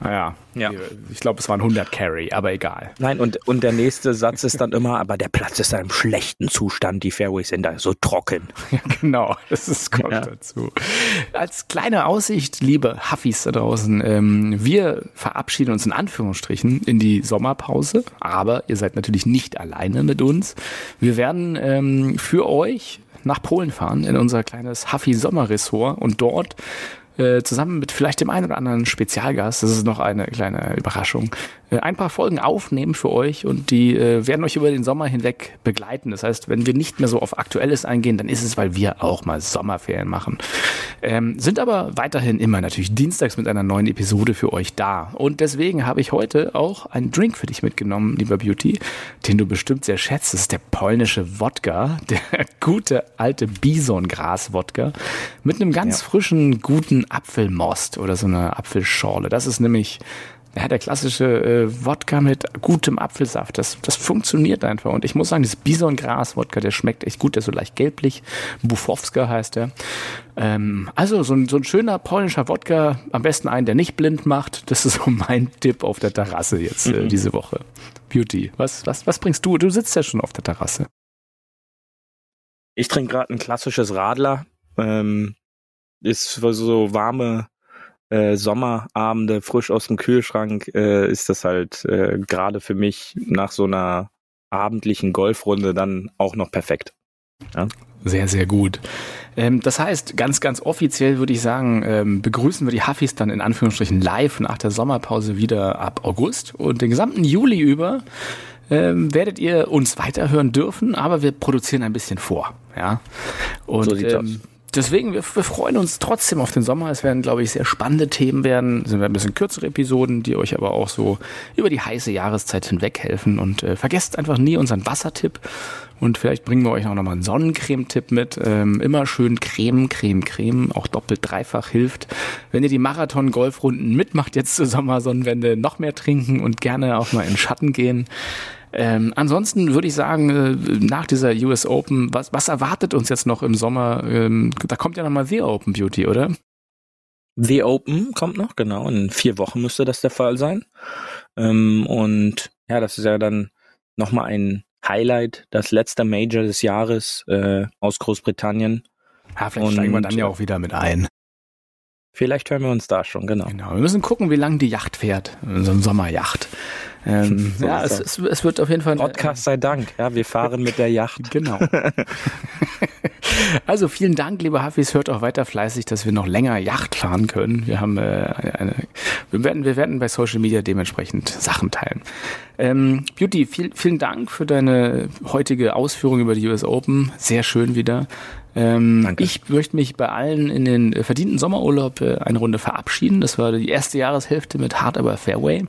Naja, ja. ich glaube, es waren 100 Carry, aber egal. Nein, und, und der nächste Satz ist dann immer, aber der Platz ist in einem schlechten Zustand, die Fairways sind da so trocken. Ja, genau, das ist, kommt ja. dazu. Als kleine Aussicht, liebe Huffis da draußen, ähm, wir verabschieden uns in Anführungsstrichen in die Sommerpause, aber ihr seid natürlich nicht alleine mit uns. Wir werden ähm, für euch nach Polen fahren in unser kleines Huffy Sommerressort und dort äh, zusammen mit vielleicht dem einen oder anderen Spezialgast, das ist noch eine kleine Überraschung, ein paar Folgen aufnehmen für euch und die äh, werden euch über den Sommer hinweg begleiten. Das heißt, wenn wir nicht mehr so auf Aktuelles eingehen, dann ist es, weil wir auch mal Sommerferien machen. Ähm, sind aber weiterhin immer natürlich dienstags mit einer neuen Episode für euch da. Und deswegen habe ich heute auch einen Drink für dich mitgenommen, lieber Beauty, den du bestimmt sehr schätzt. Das ist der polnische Wodka, der gute alte Bisongras-Wodka mit einem ganz ja. frischen, guten Apfelmost oder so einer Apfelschorle. Das ist nämlich ja, der klassische äh, Wodka mit gutem Apfelsaft, das, das funktioniert einfach. Und ich muss sagen, dieses Bisongras-Wodka, der schmeckt echt gut, der ist so leicht gelblich. Bufowska heißt der. Ähm, also so ein, so ein schöner polnischer Wodka, am besten einen, der nicht blind macht. Das ist so mein Tipp auf der Terrasse jetzt äh, mhm. diese Woche. Beauty, was, was, was bringst du? Du sitzt ja schon auf der Terrasse. Ich trinke gerade ein klassisches Radler. Ähm, ist so warme äh, Sommerabende frisch aus dem Kühlschrank äh, ist das halt äh, gerade für mich nach so einer abendlichen Golfrunde dann auch noch perfekt. Ja? Sehr, sehr gut. Ähm, das heißt, ganz, ganz offiziell würde ich sagen, ähm, begrüßen wir die Huffis dann in Anführungsstrichen live nach der Sommerpause wieder ab August und den gesamten Juli über ähm, werdet ihr uns weiterhören dürfen, aber wir produzieren ein bisschen vor. Ja. Und so sieht's ähm, aus deswegen, wir, wir, freuen uns trotzdem auf den Sommer. Es werden, glaube ich, sehr spannende Themen werden. Es sind ein bisschen kürzere Episoden, die euch aber auch so über die heiße Jahreszeit hinweg helfen. Und äh, vergesst einfach nie unseren Wassertipp. Und vielleicht bringen wir euch auch nochmal einen Sonnencreme-Tipp mit. Ähm, immer schön Creme, Creme, Creme. Auch doppelt, dreifach hilft. Wenn ihr die Marathon-Golfrunden mitmacht jetzt zur Sommersonnenwende, noch mehr trinken und gerne auch mal in Schatten gehen. Ähm, ansonsten würde ich sagen, äh, nach dieser US Open, was, was erwartet uns jetzt noch im Sommer? Ähm, da kommt ja nochmal The Open Beauty, oder? The Open kommt noch, genau. In vier Wochen müsste das der Fall sein. Ähm, und ja, das ist ja dann nochmal ein Highlight, das letzte Major des Jahres äh, aus Großbritannien. Ja, vielleicht und, steigen wir dann ja auch wieder mit ein. Vielleicht hören wir uns da schon, genau. Genau, wir müssen gucken, wie lang die Yacht fährt, so eine Sommerjacht. Ähm, so ja, es, es, es, wird auf jeden Fall. Podcast sei Dank, ja, wir fahren mit der Yacht. Genau. also vielen Dank, liebe Hafis, hört auch weiter fleißig, dass wir noch länger Yacht fahren können. Wir haben äh, eine, wir werden, wir werden bei Social Media dementsprechend Sachen teilen. Ähm, Beauty, viel, vielen Dank für deine heutige Ausführung über die US Open. Sehr schön wieder. Ähm, Danke. Ich möchte mich bei allen in den verdienten Sommerurlaub äh, eine Runde verabschieden. Das war die erste Jahreshälfte mit Hard Aber Fairway.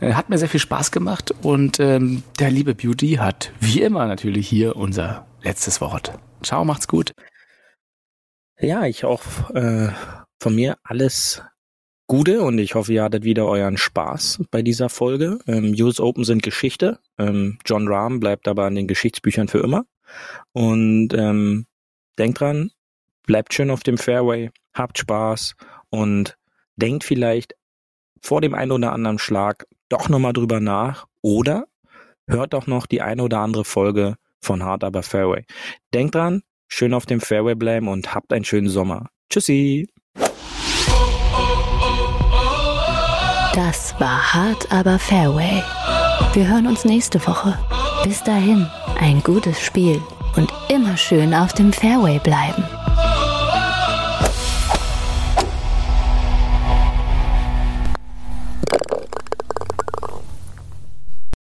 Äh, hat mir sehr viel Spaß gemacht und ähm, der liebe Beauty hat wie immer natürlich hier unser letztes Wort. Ciao, macht's gut. Ja, ich auch äh, von mir alles Gute und ich hoffe, ihr hattet wieder euren Spaß bei dieser Folge. Ähm, US Open sind Geschichte. Ähm, John Rahm bleibt aber an den Geschichtsbüchern für immer. Und ähm, denkt dran, bleibt schön auf dem Fairway, habt Spaß und denkt vielleicht vor dem einen oder anderen Schlag doch nochmal drüber nach oder hört doch noch die eine oder andere Folge von Hard Aber Fairway. Denkt dran, schön auf dem Fairway bleiben und habt einen schönen Sommer. Tschüssi! Das war Hard Aber Fairway. Wir hören uns nächste Woche. Bis dahin, ein gutes Spiel und immer schön auf dem Fairway bleiben.